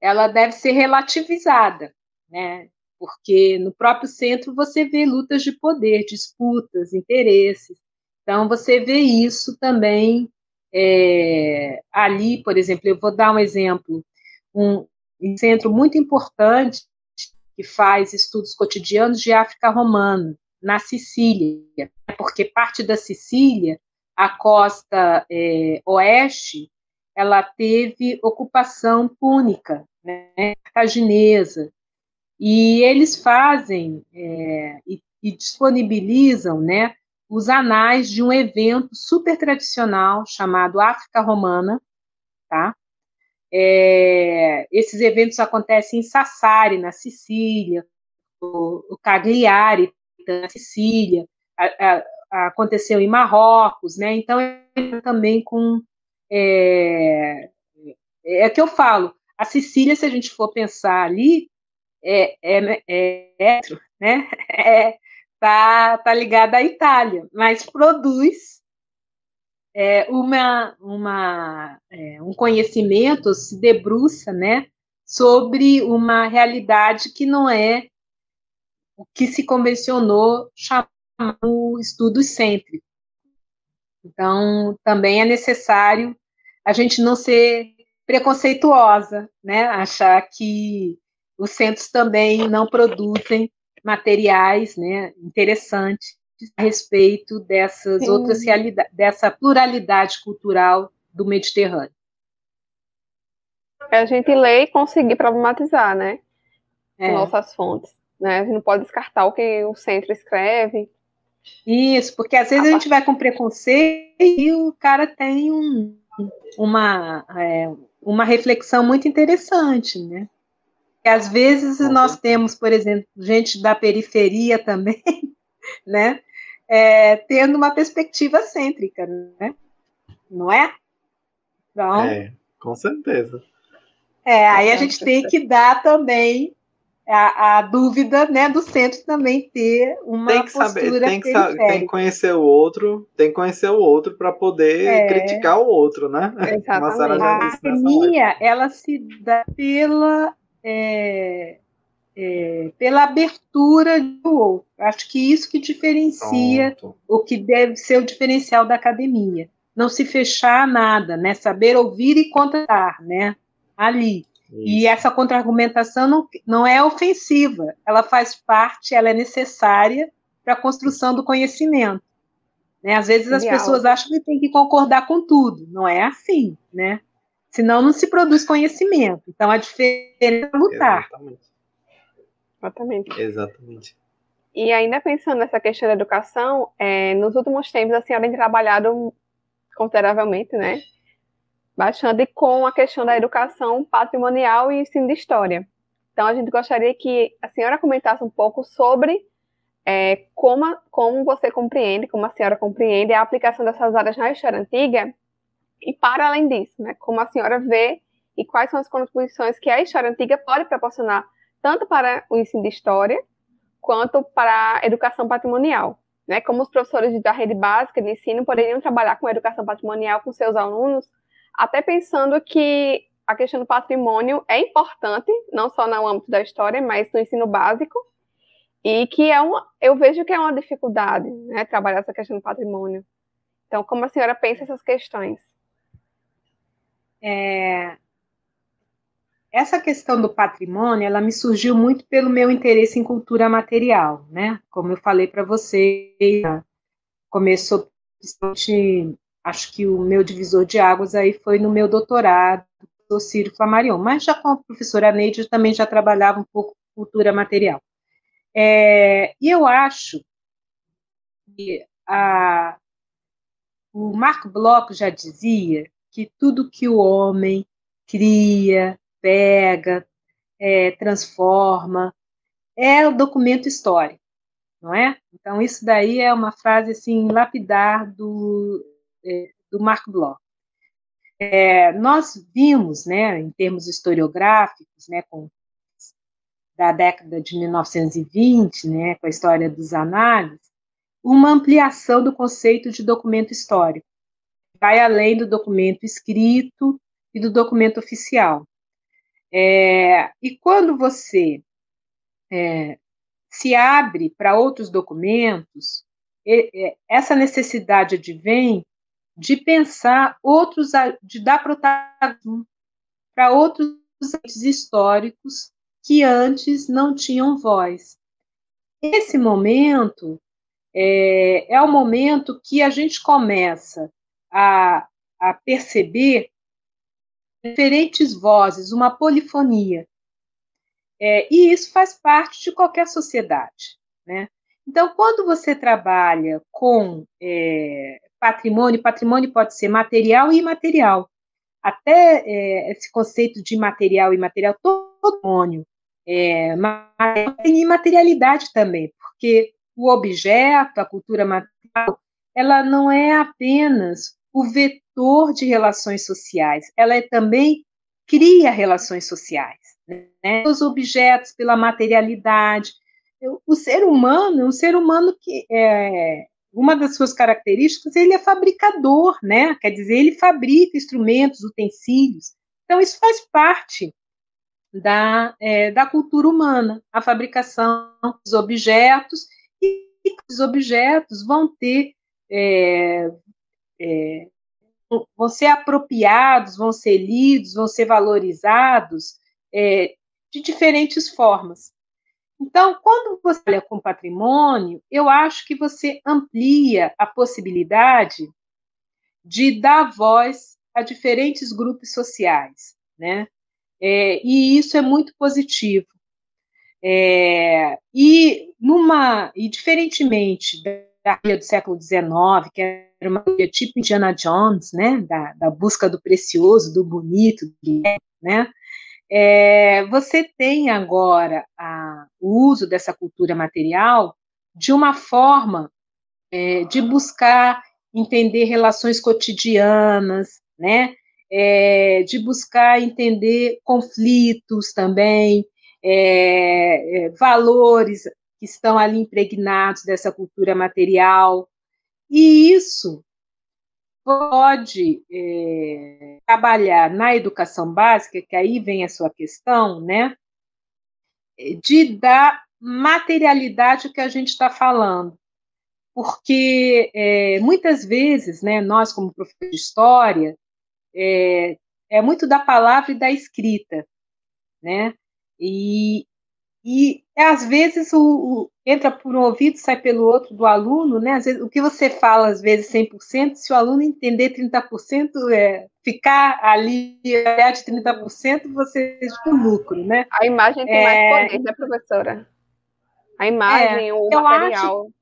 Ela deve ser relativizada, né? Porque no próprio centro você vê lutas de poder, disputas, interesses. Então você vê isso também é, ali, por exemplo, eu vou dar um exemplo, um, um centro muito importante que faz estudos cotidianos de África romana, na Sicília, porque parte da Sicília, a costa é, oeste, ela teve ocupação púnica, né, cartaginesa, e eles fazem é, e, e disponibilizam né, os anais de um evento super tradicional chamado África Romana, tá? É, esses eventos acontecem em Sassari, na Sicília, o, o Cagliari, na Sicília, a, a, aconteceu em Marrocos, né? Então, também com. É, é que eu falo, a Sicília, se a gente for pensar ali, é, é, é, é né? É, tá, tá ligada à Itália, mas produz é, uma, uma, é, um conhecimento, se debruça né, sobre uma realidade que não é o que se convencionou chamar o estudo cêntrico. Então, também é necessário a gente não ser preconceituosa, né? achar que os centros também não produzem materiais né, interessantes a respeito dessas Sim. outras realidades, dessa pluralidade cultural do Mediterrâneo. É a gente ler e conseguir problematizar, né? É. Nossas fontes. Né? A gente não pode descartar o que o centro escreve. Isso, porque às vezes a, gente vai com preconceito e o cara tem um, uma, é, uma reflexão muito interessante, né? às vezes nós temos, por exemplo, gente da periferia também, né? É, tendo uma perspectiva cêntrica, né? Não é? Então, é, com certeza. É, aí a gente tem que dar também a, a, dúvida né, do centro também ter uma tem que postura saber, tem que, saber, tem que conhecer o outro, tem que conhecer o outro para poder é. criticar o outro, né? Exatamente. A academia, ela se dá pela é, é, pela abertura do outro. Acho que isso que diferencia Pronto. o que deve ser o diferencial da academia. Não se fechar a nada, né? Saber ouvir e contar, né? Ali. Isso. E essa contra-argumentação não, não é ofensiva, ela faz parte, ela é necessária para a construção do conhecimento. Né? Às vezes as pessoas acham que tem que concordar com tudo, não é assim, né? Senão não se produz conhecimento. Então a diferença é lutar. Exatamente. Exatamente. Exatamente. E ainda pensando nessa questão da educação, é, nos últimos tempos a senhora tem trabalhado consideravelmente, né? Bastante com a questão da educação patrimonial e ensino de história. Então a gente gostaria que a senhora comentasse um pouco sobre é, como, como você compreende, como a senhora compreende a aplicação dessas áreas na história antiga e para além disso, né, como a senhora vê e quais são as contribuições que a história antiga pode proporcionar, tanto para o ensino de história, quanto para a educação patrimonial. Né, como os professores da rede básica de ensino poderiam trabalhar com a educação patrimonial com seus alunos, até pensando que a questão do patrimônio é importante, não só no âmbito da história, mas no ensino básico, e que é uma, eu vejo que é uma dificuldade, né, trabalhar essa questão do patrimônio. Então, como a senhora pensa essas questões? É, essa questão do patrimônio, ela me surgiu muito pelo meu interesse em cultura material, né? Como eu falei para você, começou acho que o meu divisor de águas aí foi no meu doutorado, do Ciro Flamarion, mas já com a professora Neide também já trabalhava um pouco cultura material. É, e eu acho que a, o Marco Bloch já dizia que tudo que o homem cria, pega, é, transforma, é o documento histórico, não é? Então, isso daí é uma frase assim, lapidar do, do Marco Bloch. é, nós vimos, né, em termos historiográficos, né, com, da década de 1920, né, com a história dos análises, uma ampliação do conceito de documento histórico. Vai além do documento escrito e do documento oficial. É, e quando você é, se abre para outros documentos, essa necessidade advém de pensar outros, de dar protagonismo para outros históricos que antes não tinham voz. Esse momento é, é o momento que a gente começa a, a perceber diferentes vozes, uma polifonia. É, e isso faz parte de qualquer sociedade. Né? Então, quando você trabalha com é, patrimônio, patrimônio pode ser material e imaterial. Até é, esse conceito de material e imaterial, todo patrimônio é, tem imaterialidade também, porque o objeto, a cultura material, ela não é apenas o vetor de relações sociais, ela é também cria relações sociais. Né? Os objetos, pela materialidade. O ser humano é um ser humano que é, uma das suas características, ele é fabricador, né? Quer dizer, ele fabrica instrumentos, utensílios. Então, isso faz parte da, é, da cultura humana, a fabricação dos objetos, e os objetos vão ter, é, é, vão ser apropriados, vão ser lidos, vão ser valorizados é, de diferentes formas. Então, quando você olha com patrimônio, eu acho que você amplia a possibilidade de dar voz a diferentes grupos sociais, né? É, e isso é muito positivo. É, e numa e diferentemente da ilha do século XIX, que era uma ilha tipo Indiana Jones, né, da, da busca do precioso, do bonito, né, é, você tem agora a, o uso dessa cultura material de uma forma é, de buscar entender relações cotidianas, né? É, de buscar entender conflitos também, é, é, valores que estão ali impregnados dessa cultura material. E isso pode é, trabalhar na educação básica, que aí vem a sua questão, né, de dar materialidade que a gente está falando. Porque é, muitas vezes, né, nós, como professores de história, é, é muito da palavra e da escrita, né? E, e às vezes o, o, entra por um ouvido, sai pelo outro do aluno, né? Às vezes, o que você fala, às vezes, 100%, se o aluno entender 30%, é, ficar ali olhar de 30%, você tem um lucro, né? A imagem tem é... mais poder, né, professora? A imagem, é, o material. Acho...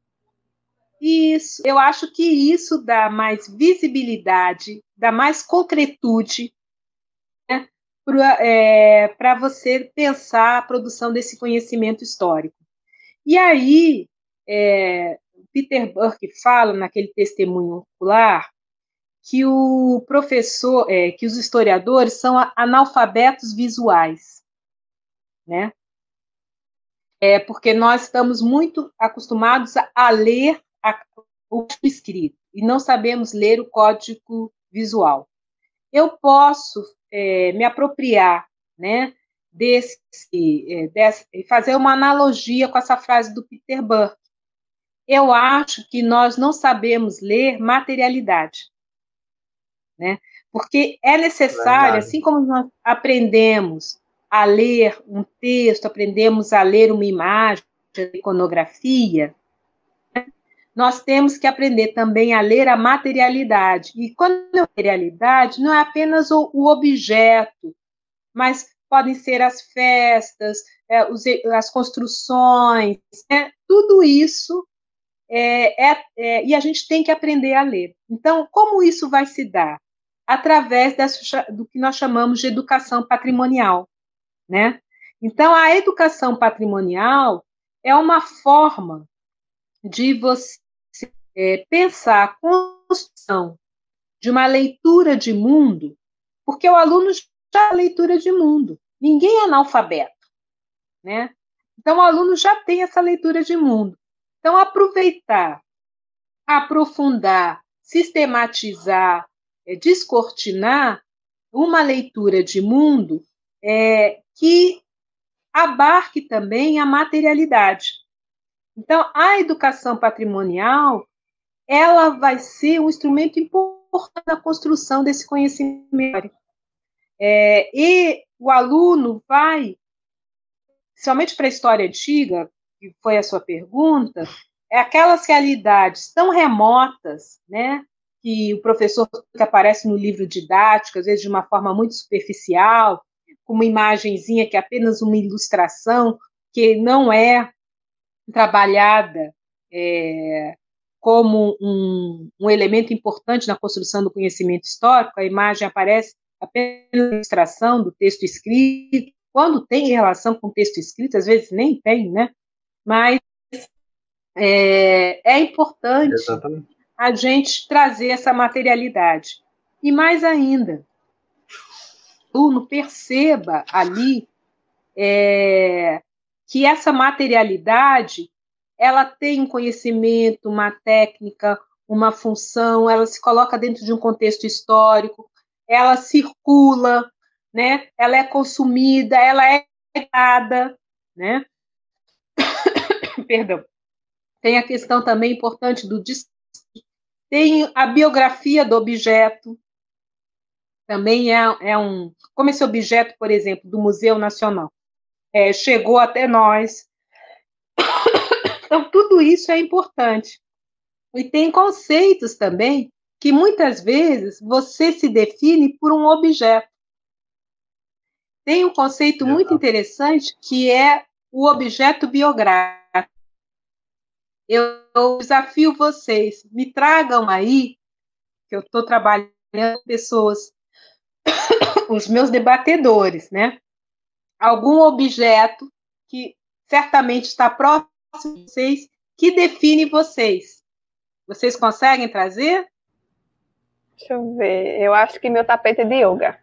Isso, eu acho que isso dá mais visibilidade, dá mais concretude para é, você pensar a produção desse conhecimento histórico. E aí, é, Peter Burke fala naquele testemunho ocular que o professor, é, que os historiadores são analfabetos visuais, né? É porque nós estamos muito acostumados a, ler a, o escrito e não sabemos ler o código visual. Eu posso é, me apropriar, né, desse, é, desse, fazer uma analogia com essa frase do Peter Burke. Eu acho que nós não sabemos ler materialidade, né? Porque é necessário, Verdade. assim como nós aprendemos a ler um texto, aprendemos a ler uma imagem, iconografia, nós temos que aprender também a ler a materialidade. E quando é materialidade, não é apenas o, o objeto, mas podem ser as festas, é, os, as construções, né? tudo isso é, é, é, e a gente tem que aprender a ler. Então, como isso vai se dar? Através dessa, do que nós chamamos de educação patrimonial, né? Então, a educação patrimonial é uma forma de você é, pensar a construção de uma leitura de mundo Porque o aluno já tem leitura de mundo. Ninguém é analfabeto, né? Então, o aluno já tem essa leitura de mundo. Então, aproveitar, aprofundar, sistematizar, é, descortinar uma leitura de mundo é, que abarque também a materialidade. Então, a educação patrimonial ela vai ser um instrumento importante na construção desse conhecimento. É, e o aluno vai, somente para a história antiga, que foi a sua pergunta, é aquelas realidades tão remotas, né, que o professor que aparece no livro didático, às vezes de uma forma muito superficial, com uma imagenzinha que é apenas uma ilustração, que não é trabalhada é, como um, um, elemento importante na construção do conhecimento histórico, a imagem aparece apenas na ilustração do texto escrito, quando tem relação com o texto escrito, às vezes nem tem, né? Mas é, é importante Exatamente. a gente trazer essa materialidade. E mais ainda, o aluno perceba ali é, que essa materialidade ela tem um conhecimento, uma técnica, uma função, ela se coloca dentro de um contexto histórico, ela circula, né? Ela é consumida, ela é dada, né? Perdão. Tem a questão também importante do tem a biografia do objeto, também é, é um. Como esse objeto, por exemplo, do Museu Nacional, é, chegou até nós, então, tudo isso é importante. E tem conceitos também que muitas vezes você se define por um objeto. Tem um conceito muito interessante que é o objeto biográfico. Eu desafio vocês, me tragam aí, que eu estou trabalhando pessoas, os meus debatedores, né? Algum objeto que certamente está próximo vocês que define vocês. Vocês conseguem trazer? Deixa eu ver. Eu acho que meu tapete é de yoga.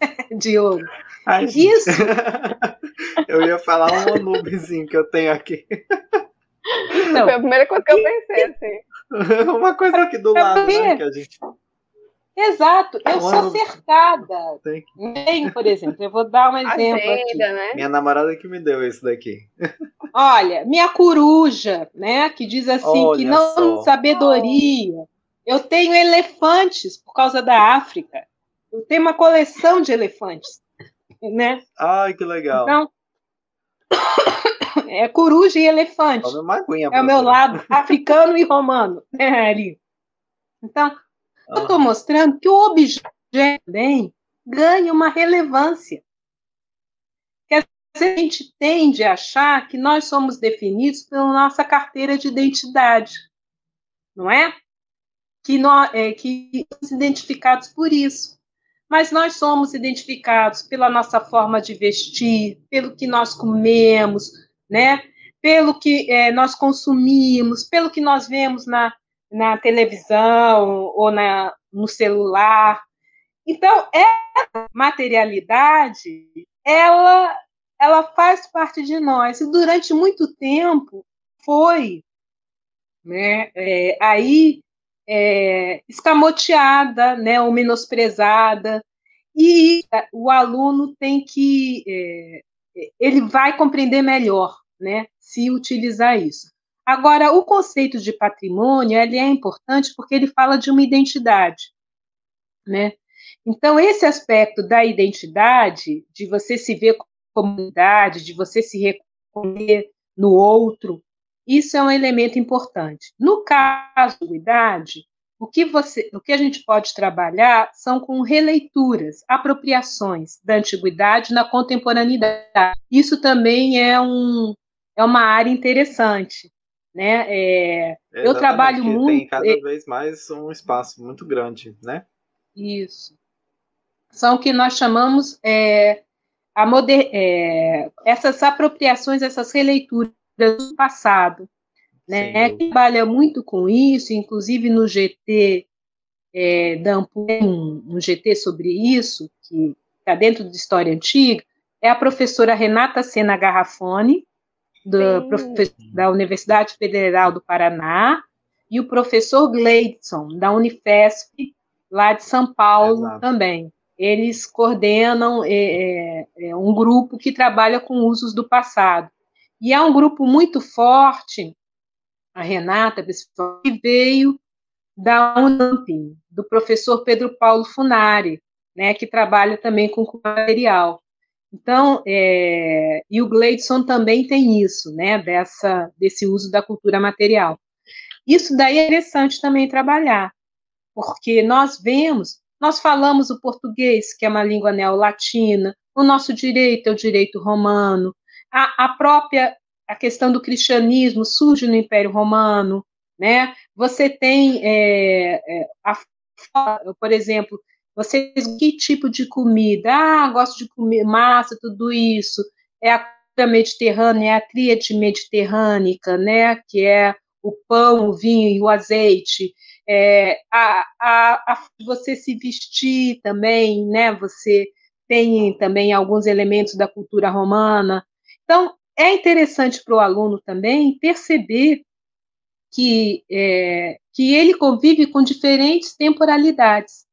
de yoga. Ai, Isso. eu ia falar um Anubizinho que eu tenho aqui. Não. Foi a primeira coisa que eu pensei, assim. Uma coisa aqui do lado, né, que a gente Exato, eu sou cercada. Tem, por exemplo, eu vou dar um exemplo Agenda, aqui. Né? Minha namorada que me deu esse daqui. Olha, minha coruja, né, que diz assim Olha que não só. sabedoria. Eu tenho elefantes por causa da África. Eu tenho uma coleção de elefantes, né? Ai, que legal. Então, é coruja e elefante. é o meu lado africano e romano, né, ali. Então, eu estou mostrando que o objeto também ganha uma relevância. Que a gente tende a achar que nós somos definidos pela nossa carteira de identidade, não é? Que nós é, que somos identificados por isso. Mas nós somos identificados pela nossa forma de vestir, pelo que nós comemos, né? Pelo que é, nós consumimos, pelo que nós vemos na, na televisão ou na, no celular. Então, essa materialidade, ela, ela faz parte de nós. E durante muito tempo foi né, é, aí é, escamoteada, né, ou menosprezada. E o aluno tem que. É, ele vai compreender melhor, né, se utilizar isso. Agora, o conceito de patrimônio ele é importante porque ele fala de uma identidade, né? Então, esse aspecto da identidade, de você se ver como comunidade, de você se reconhecer no outro, isso é um elemento importante. No caso da antiguidade, o que, você, o que a gente pode trabalhar são com releituras, apropriações da antiguidade na contemporaneidade. Isso também é, um, é uma área interessante né? É, eu trabalho muito. Tem cada é, vez mais um espaço muito grande, né? Isso. São o que nós chamamos é, a moder, é, essas apropriações, essas releituras do passado, né? Sim. Trabalha muito com isso, inclusive no GT é, da um, um GT sobre isso, que está dentro de História Antiga, é a professora Renata Sena Garrafone, do, da Universidade Federal do Paraná, e o professor Gleidson, da Unifesp, lá de São Paulo Exato. também. Eles coordenam é, é, é, um grupo que trabalha com usos do passado. E é um grupo muito forte, a Renata, que veio da UNAMP, do professor Pedro Paulo Funari, né, que trabalha também com material. Então, é, e o Gleidson também tem isso, né, dessa, desse uso da cultura material. Isso daí é interessante também trabalhar, porque nós vemos, nós falamos o português, que é uma língua neolatina, o nosso direito é o direito romano, a, a própria a questão do cristianismo surge no Império Romano, né? Você tem, é, é, a, por exemplo, você que tipo de comida? Ah, gosto de comer massa, tudo isso. É a comida mediterrânea, é a tríade mediterrânica, né? Que é o pão, o vinho e o azeite. É, a, a, a você se vestir também, né? Você tem também alguns elementos da cultura romana. Então, é interessante para o aluno também perceber que, é, que ele convive com diferentes temporalidades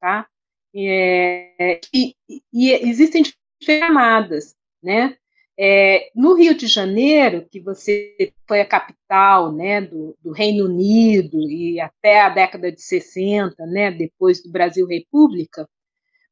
tá? É, e, e, existem camadas, né? É, no Rio de Janeiro, que você foi a capital né, do, do, Reino Unido e até a década de 60, né, depois do Brasil República,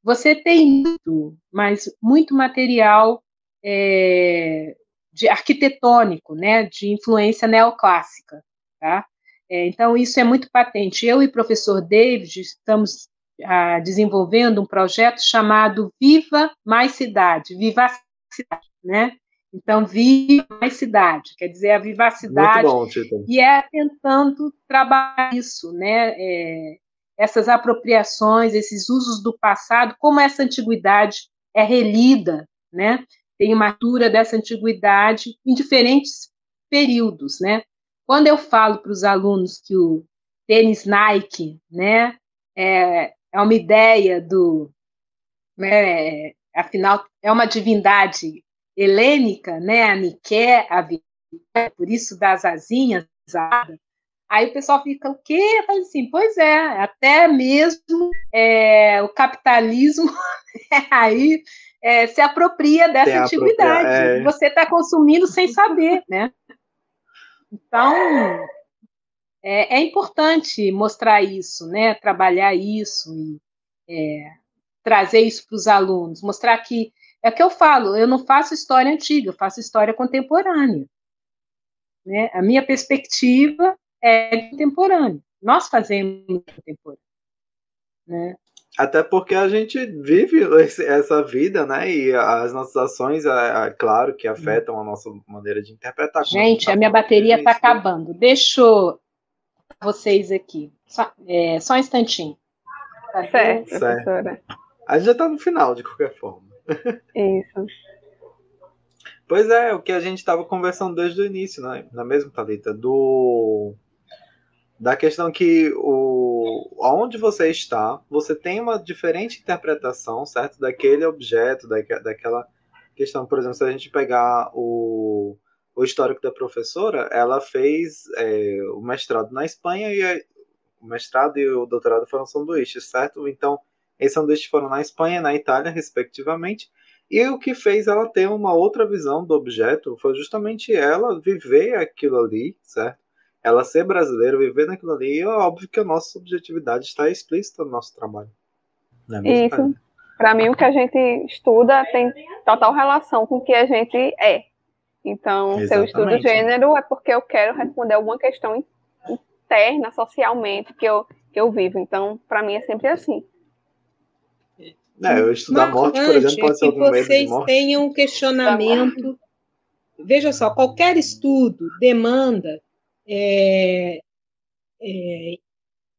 você tem muito, mas muito material é, de arquitetônico, né, de influência neoclássica. Tá? É, então, isso é muito patente. Eu e o professor David estamos ah, desenvolvendo um projeto chamado Viva Mais Cidade, Vivacidade, né? Então, Viva Mais Cidade, quer dizer, a vivacidade. Muito bom, Tita. E é tentando trabalhar isso, né? É, essas apropriações, esses usos do passado, como essa antiguidade é relida, né? Tem uma altura dessa antiguidade em diferentes períodos, né? Quando eu falo para os alunos que o tênis Nike, né, é, é uma ideia do, né, afinal, é uma divindade helênica, né, a Nike, a por isso das asinhas, aí o pessoal fica, o quê? Fala assim, pois é, até mesmo é, o capitalismo aí é, se apropria dessa antiguidade. É... Você está consumindo sem saber, né? Então, é, é importante mostrar isso, né? Trabalhar isso e é, trazer isso para os alunos, mostrar que é o que eu falo, eu não faço história antiga, eu faço história contemporânea. Né? A minha perspectiva é contemporânea. Nós fazemos contemporâneo. Né? Até porque a gente vive essa vida, né? E as nossas ações, é, é claro que afetam a nossa maneira de interpretar. Gente, tá a minha bateria está acabando. Deixa eu vocês aqui. Só, é, só um instantinho. Tá certo, certo, professora. A gente já está no final, de qualquer forma. Isso. Pois é, o que a gente estava conversando desde o início, né? na mesma Thalita, do da questão que o aonde você está, você tem uma diferente interpretação, certo, daquele objeto, daquela questão, por exemplo, se a gente pegar o o histórico da professora, ela fez é, o mestrado na Espanha e a, o mestrado e o doutorado foram sanduíches, certo? Então, esses sanduíches foram na Espanha e na Itália, respectivamente. E o que fez ela ter uma outra visão do objeto foi justamente ela viver aquilo ali, certo? Ela ser brasileira, viver naquilo ali, e é óbvio que a nossa subjetividade está explícita no nosso trabalho. É Isso. Para mim, o que a gente estuda tem total relação com o que a gente é. Então, Exatamente. se eu estudo gênero, é porque eu quero responder alguma questão interna, socialmente, que eu, que eu vivo. Então, para mim é sempre assim. É, eu estudar a morte, por exemplo, pode ser algum medo vocês tenham um questionamento. Veja só, qualquer estudo demanda é, é,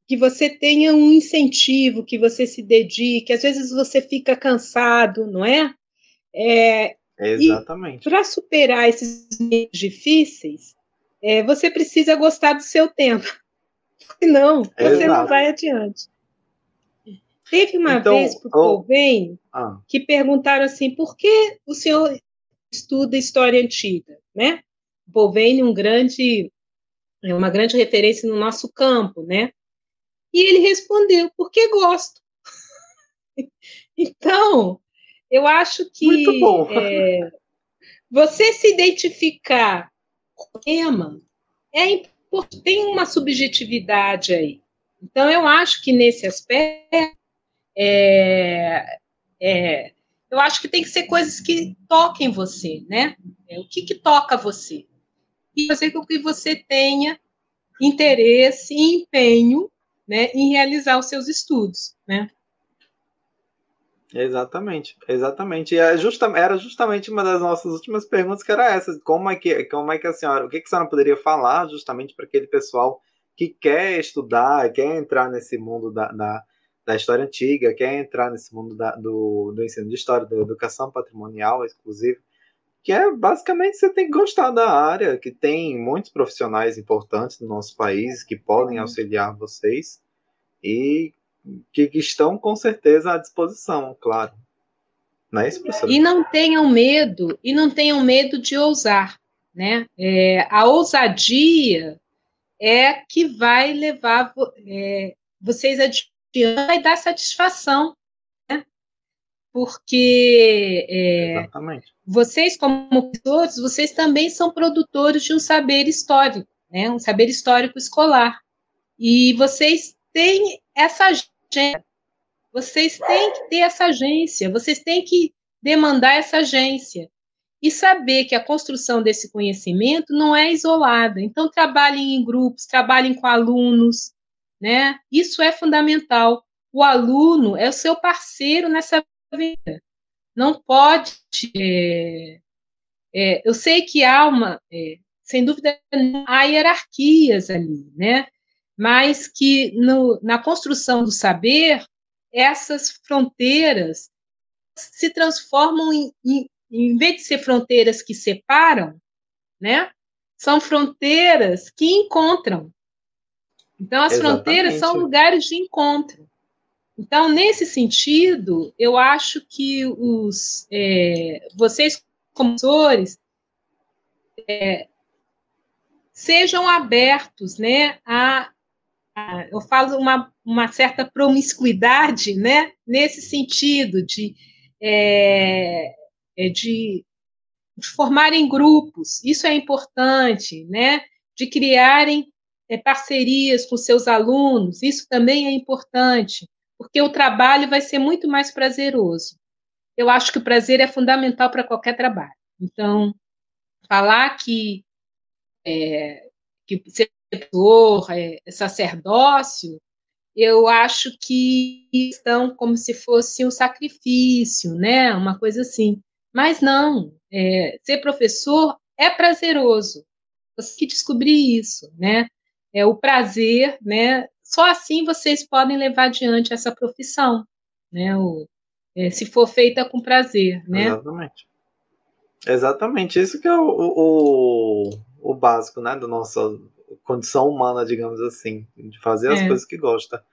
que você tenha um incentivo, que você se dedique. Às vezes você fica cansado, não é? é Exatamente. Para superar esses difíceis, é, você precisa gostar do seu tempo. Senão, você Exato. não vai adiante. Teve uma Então, vez para o oh. Ah, que perguntaram assim, por que o senhor estuda história antiga, né? Bovene, um grande, é uma grande referência no nosso campo, né? E ele respondeu, porque gosto. então, eu acho que Muito bom. é, você se identificar com o tema é importante, tem uma subjetividade aí. Então, eu acho que nesse aspecto, é, é, eu acho que tem que ser coisas que toquem você, né? É, o que, que toca você? E fazer com que você tenha interesse e empenho né, em realizar os seus estudos, né? Exatamente, exatamente. E é justa, era justamente uma das nossas últimas perguntas que era essa. Como é que, como é que a senhora, o que, que a senhora poderia falar justamente para aquele pessoal que quer estudar, quer entrar nesse mundo da, da, da história antiga, quer entrar nesse mundo da, do, do ensino de história, da educação patrimonial, inclusive, que é basicamente você tem que gostar da área, que tem muitos profissionais importantes no nosso país que podem auxiliar vocês e que, estão com certeza à disposição, claro. Não é isso, professor? E não tenham medo, e não tenham medo de ousar, né? É, a ousadia é que vai levar é, vocês adiante, vai dar satisfação, né? Porque é, vocês, como professores, vocês também são produtores de um saber histórico, né? Um saber histórico escolar. E vocês têm essa agência. Vocês têm que ter essa agência, vocês têm que demandar essa agência e saber que a construção desse conhecimento não é isolada. Então, trabalhem em grupos, trabalhem com alunos, né? Isso é fundamental. O aluno é o seu parceiro nessa vida. Não pode. É, é, eu sei que há uma, é, sem dúvida, há hierarquias ali, né? Mas que no, na construção do saber, essas fronteiras se transformam em, em em vez de ser fronteiras que separam, né, são fronteiras que encontram. Então, as Exatamente. fronteiras são lugares de encontro. Então, nesse sentido, eu acho que os, é, vocês, como professores, é, sejam abertos né, a, a, eu falo uma, uma certa promiscuidade né, nesse sentido de é, é de, de formarem grupos, isso é importante, né? De criarem é, parcerias com seus alunos, isso também é importante, porque o trabalho vai ser muito mais prazeroso. Eu acho que o prazer é fundamental para qualquer trabalho. Então, falar que, é, que professor é sacerdócio, eu acho que estão como se fosse um sacrifício, né? Uma coisa assim. Mas não, é, ser professor é prazeroso. Você que descobrir isso, né? É o prazer, né? Só assim vocês podem levar adiante essa profissão, né? O, é, se for feita com prazer, né? Exatamente. Exatamente. Isso que é o, o, o básico, né? Da nossa condição humana, digamos assim, de fazer as É. coisas que gosta.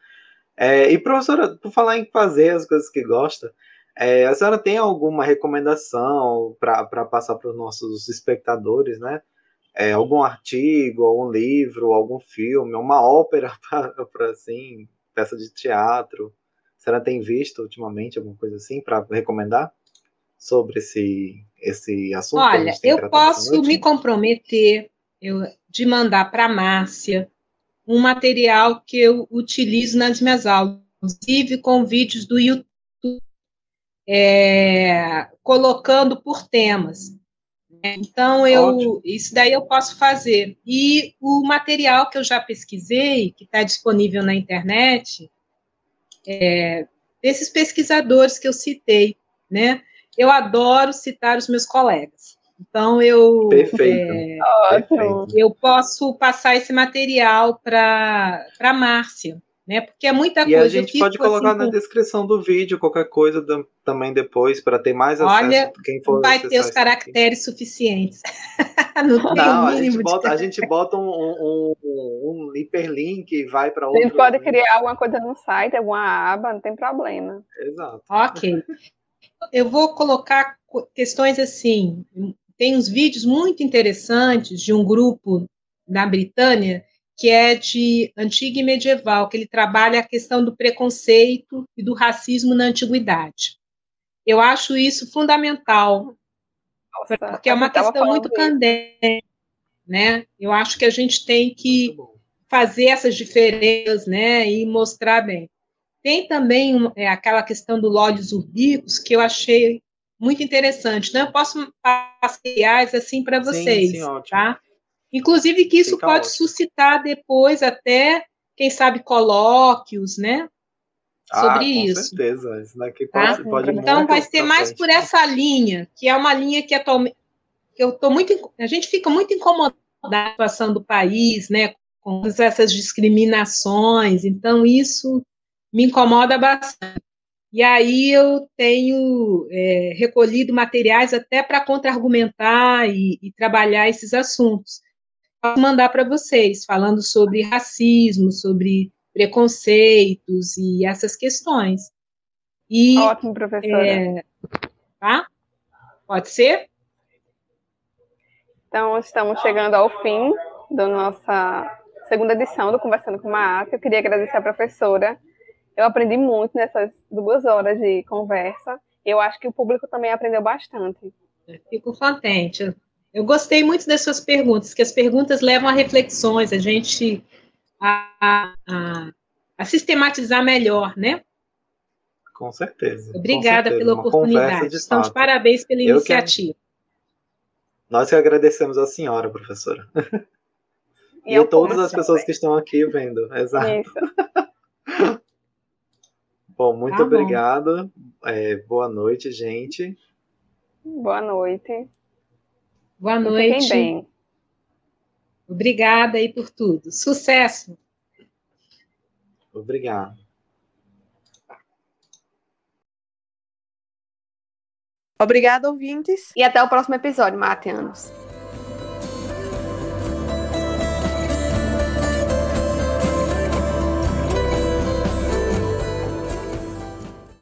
É, e professora, por falar em fazer as coisas que gosta, é, a senhora tem alguma recomendação para passar para os nossos espectadores, né? É, algum artigo, algum livro, algum filme, uma ópera para assim, peça de teatro. A senhora tem visto ultimamente alguma coisa assim para recomendar sobre esse, esse assunto? Olha, eu posso me comprometer eu, de mandar para a Márcia um material que eu utilizo nas minhas aulas, inclusive com vídeos do YouTube, é, colocando por temas. Então, eu, Ótimo. isso daí eu posso fazer. E o material que eu já pesquisei, que está disponível na internet, é, desses pesquisadores que eu citei, né? Eu adoro citar os meus colegas. Então, eu, Perfeito. é, Ótimo. eu posso passar esse material para a Márcia, né? Porque é muita E coisa. a Eu gente fico, pode colocar assim, na com- descrição do vídeo qualquer coisa da- também depois, para ter mais Olha, acesso. Quem for vai ter os isso aqui. caracteres suficientes. Não tem Não, o a gente mínimo de bota, a gente bota um, um, um- um hiperlink e vai para A outro. gente pode criar alguma coisa no site, alguma aba, não tem problema. Exato. Ok. Eu vou colocar co- questões assim. Tem uns vídeos muito interessantes de um grupo da Britânia que é de antiga e medieval, que ele trabalha a questão do preconceito e do racismo na antiguidade. Eu acho isso fundamental, Nossa, porque é uma questão muito candente, né? Eu acho que a gente tem que fazer essas diferenças, né, e mostrar bem. Tem também é, aquela questão do Lódios Urbicos que eu achei muito interessante. Então, eu posso passear assim para Sim, vocês, sim, ótimo. tá? Inclusive que isso Fica pode ótimo. suscitar depois até, quem sabe, colóquios, né? Sobre ah, com isso. certeza. Isso daqui Tá? pode, pode ir Então, muito vai ser mais por essa linha, que é uma linha que atualmente que eu tô muito, a gente fica muito incomodado com a situação do país, né, com todas essas discriminações. Então, isso me incomoda bastante. E aí eu tenho é, recolhido materiais até para contra-argumentar e, e trabalhar esses assuntos. Posso mandar para vocês, falando sobre racismo, sobre preconceitos e essas questões. E Ótimo, professora. é, tá? Pode ser? Então, estamos chegando ao fim da nossa segunda edição do Conversando com a Ata. Eu queria agradecer à professora. Eu aprendi muito nessas duas horas de conversa. Eu acho que o público também aprendeu bastante. Fico contente. Eu gostei muito das suas perguntas, que as perguntas levam a reflexões, a gente a, a- a- a sistematizar melhor, né? Com certeza. com Obrigada certeza. pela Uma conversa oportunidade. de parabéns pela Eu que- iniciativa. Nós que agradecemos a senhora, professora. E, a todas as pessoas que estão aqui vendo. Exato. Isso. Bom, muito Tá bom. obrigado. É, boa noite, gente. Boa noite. Boa E noite. Fiquem bem. Obrigada aí por tudo. Sucesso. Obrigado. Obrigada, ouvintes. E até o próximo episódio, Mateanos.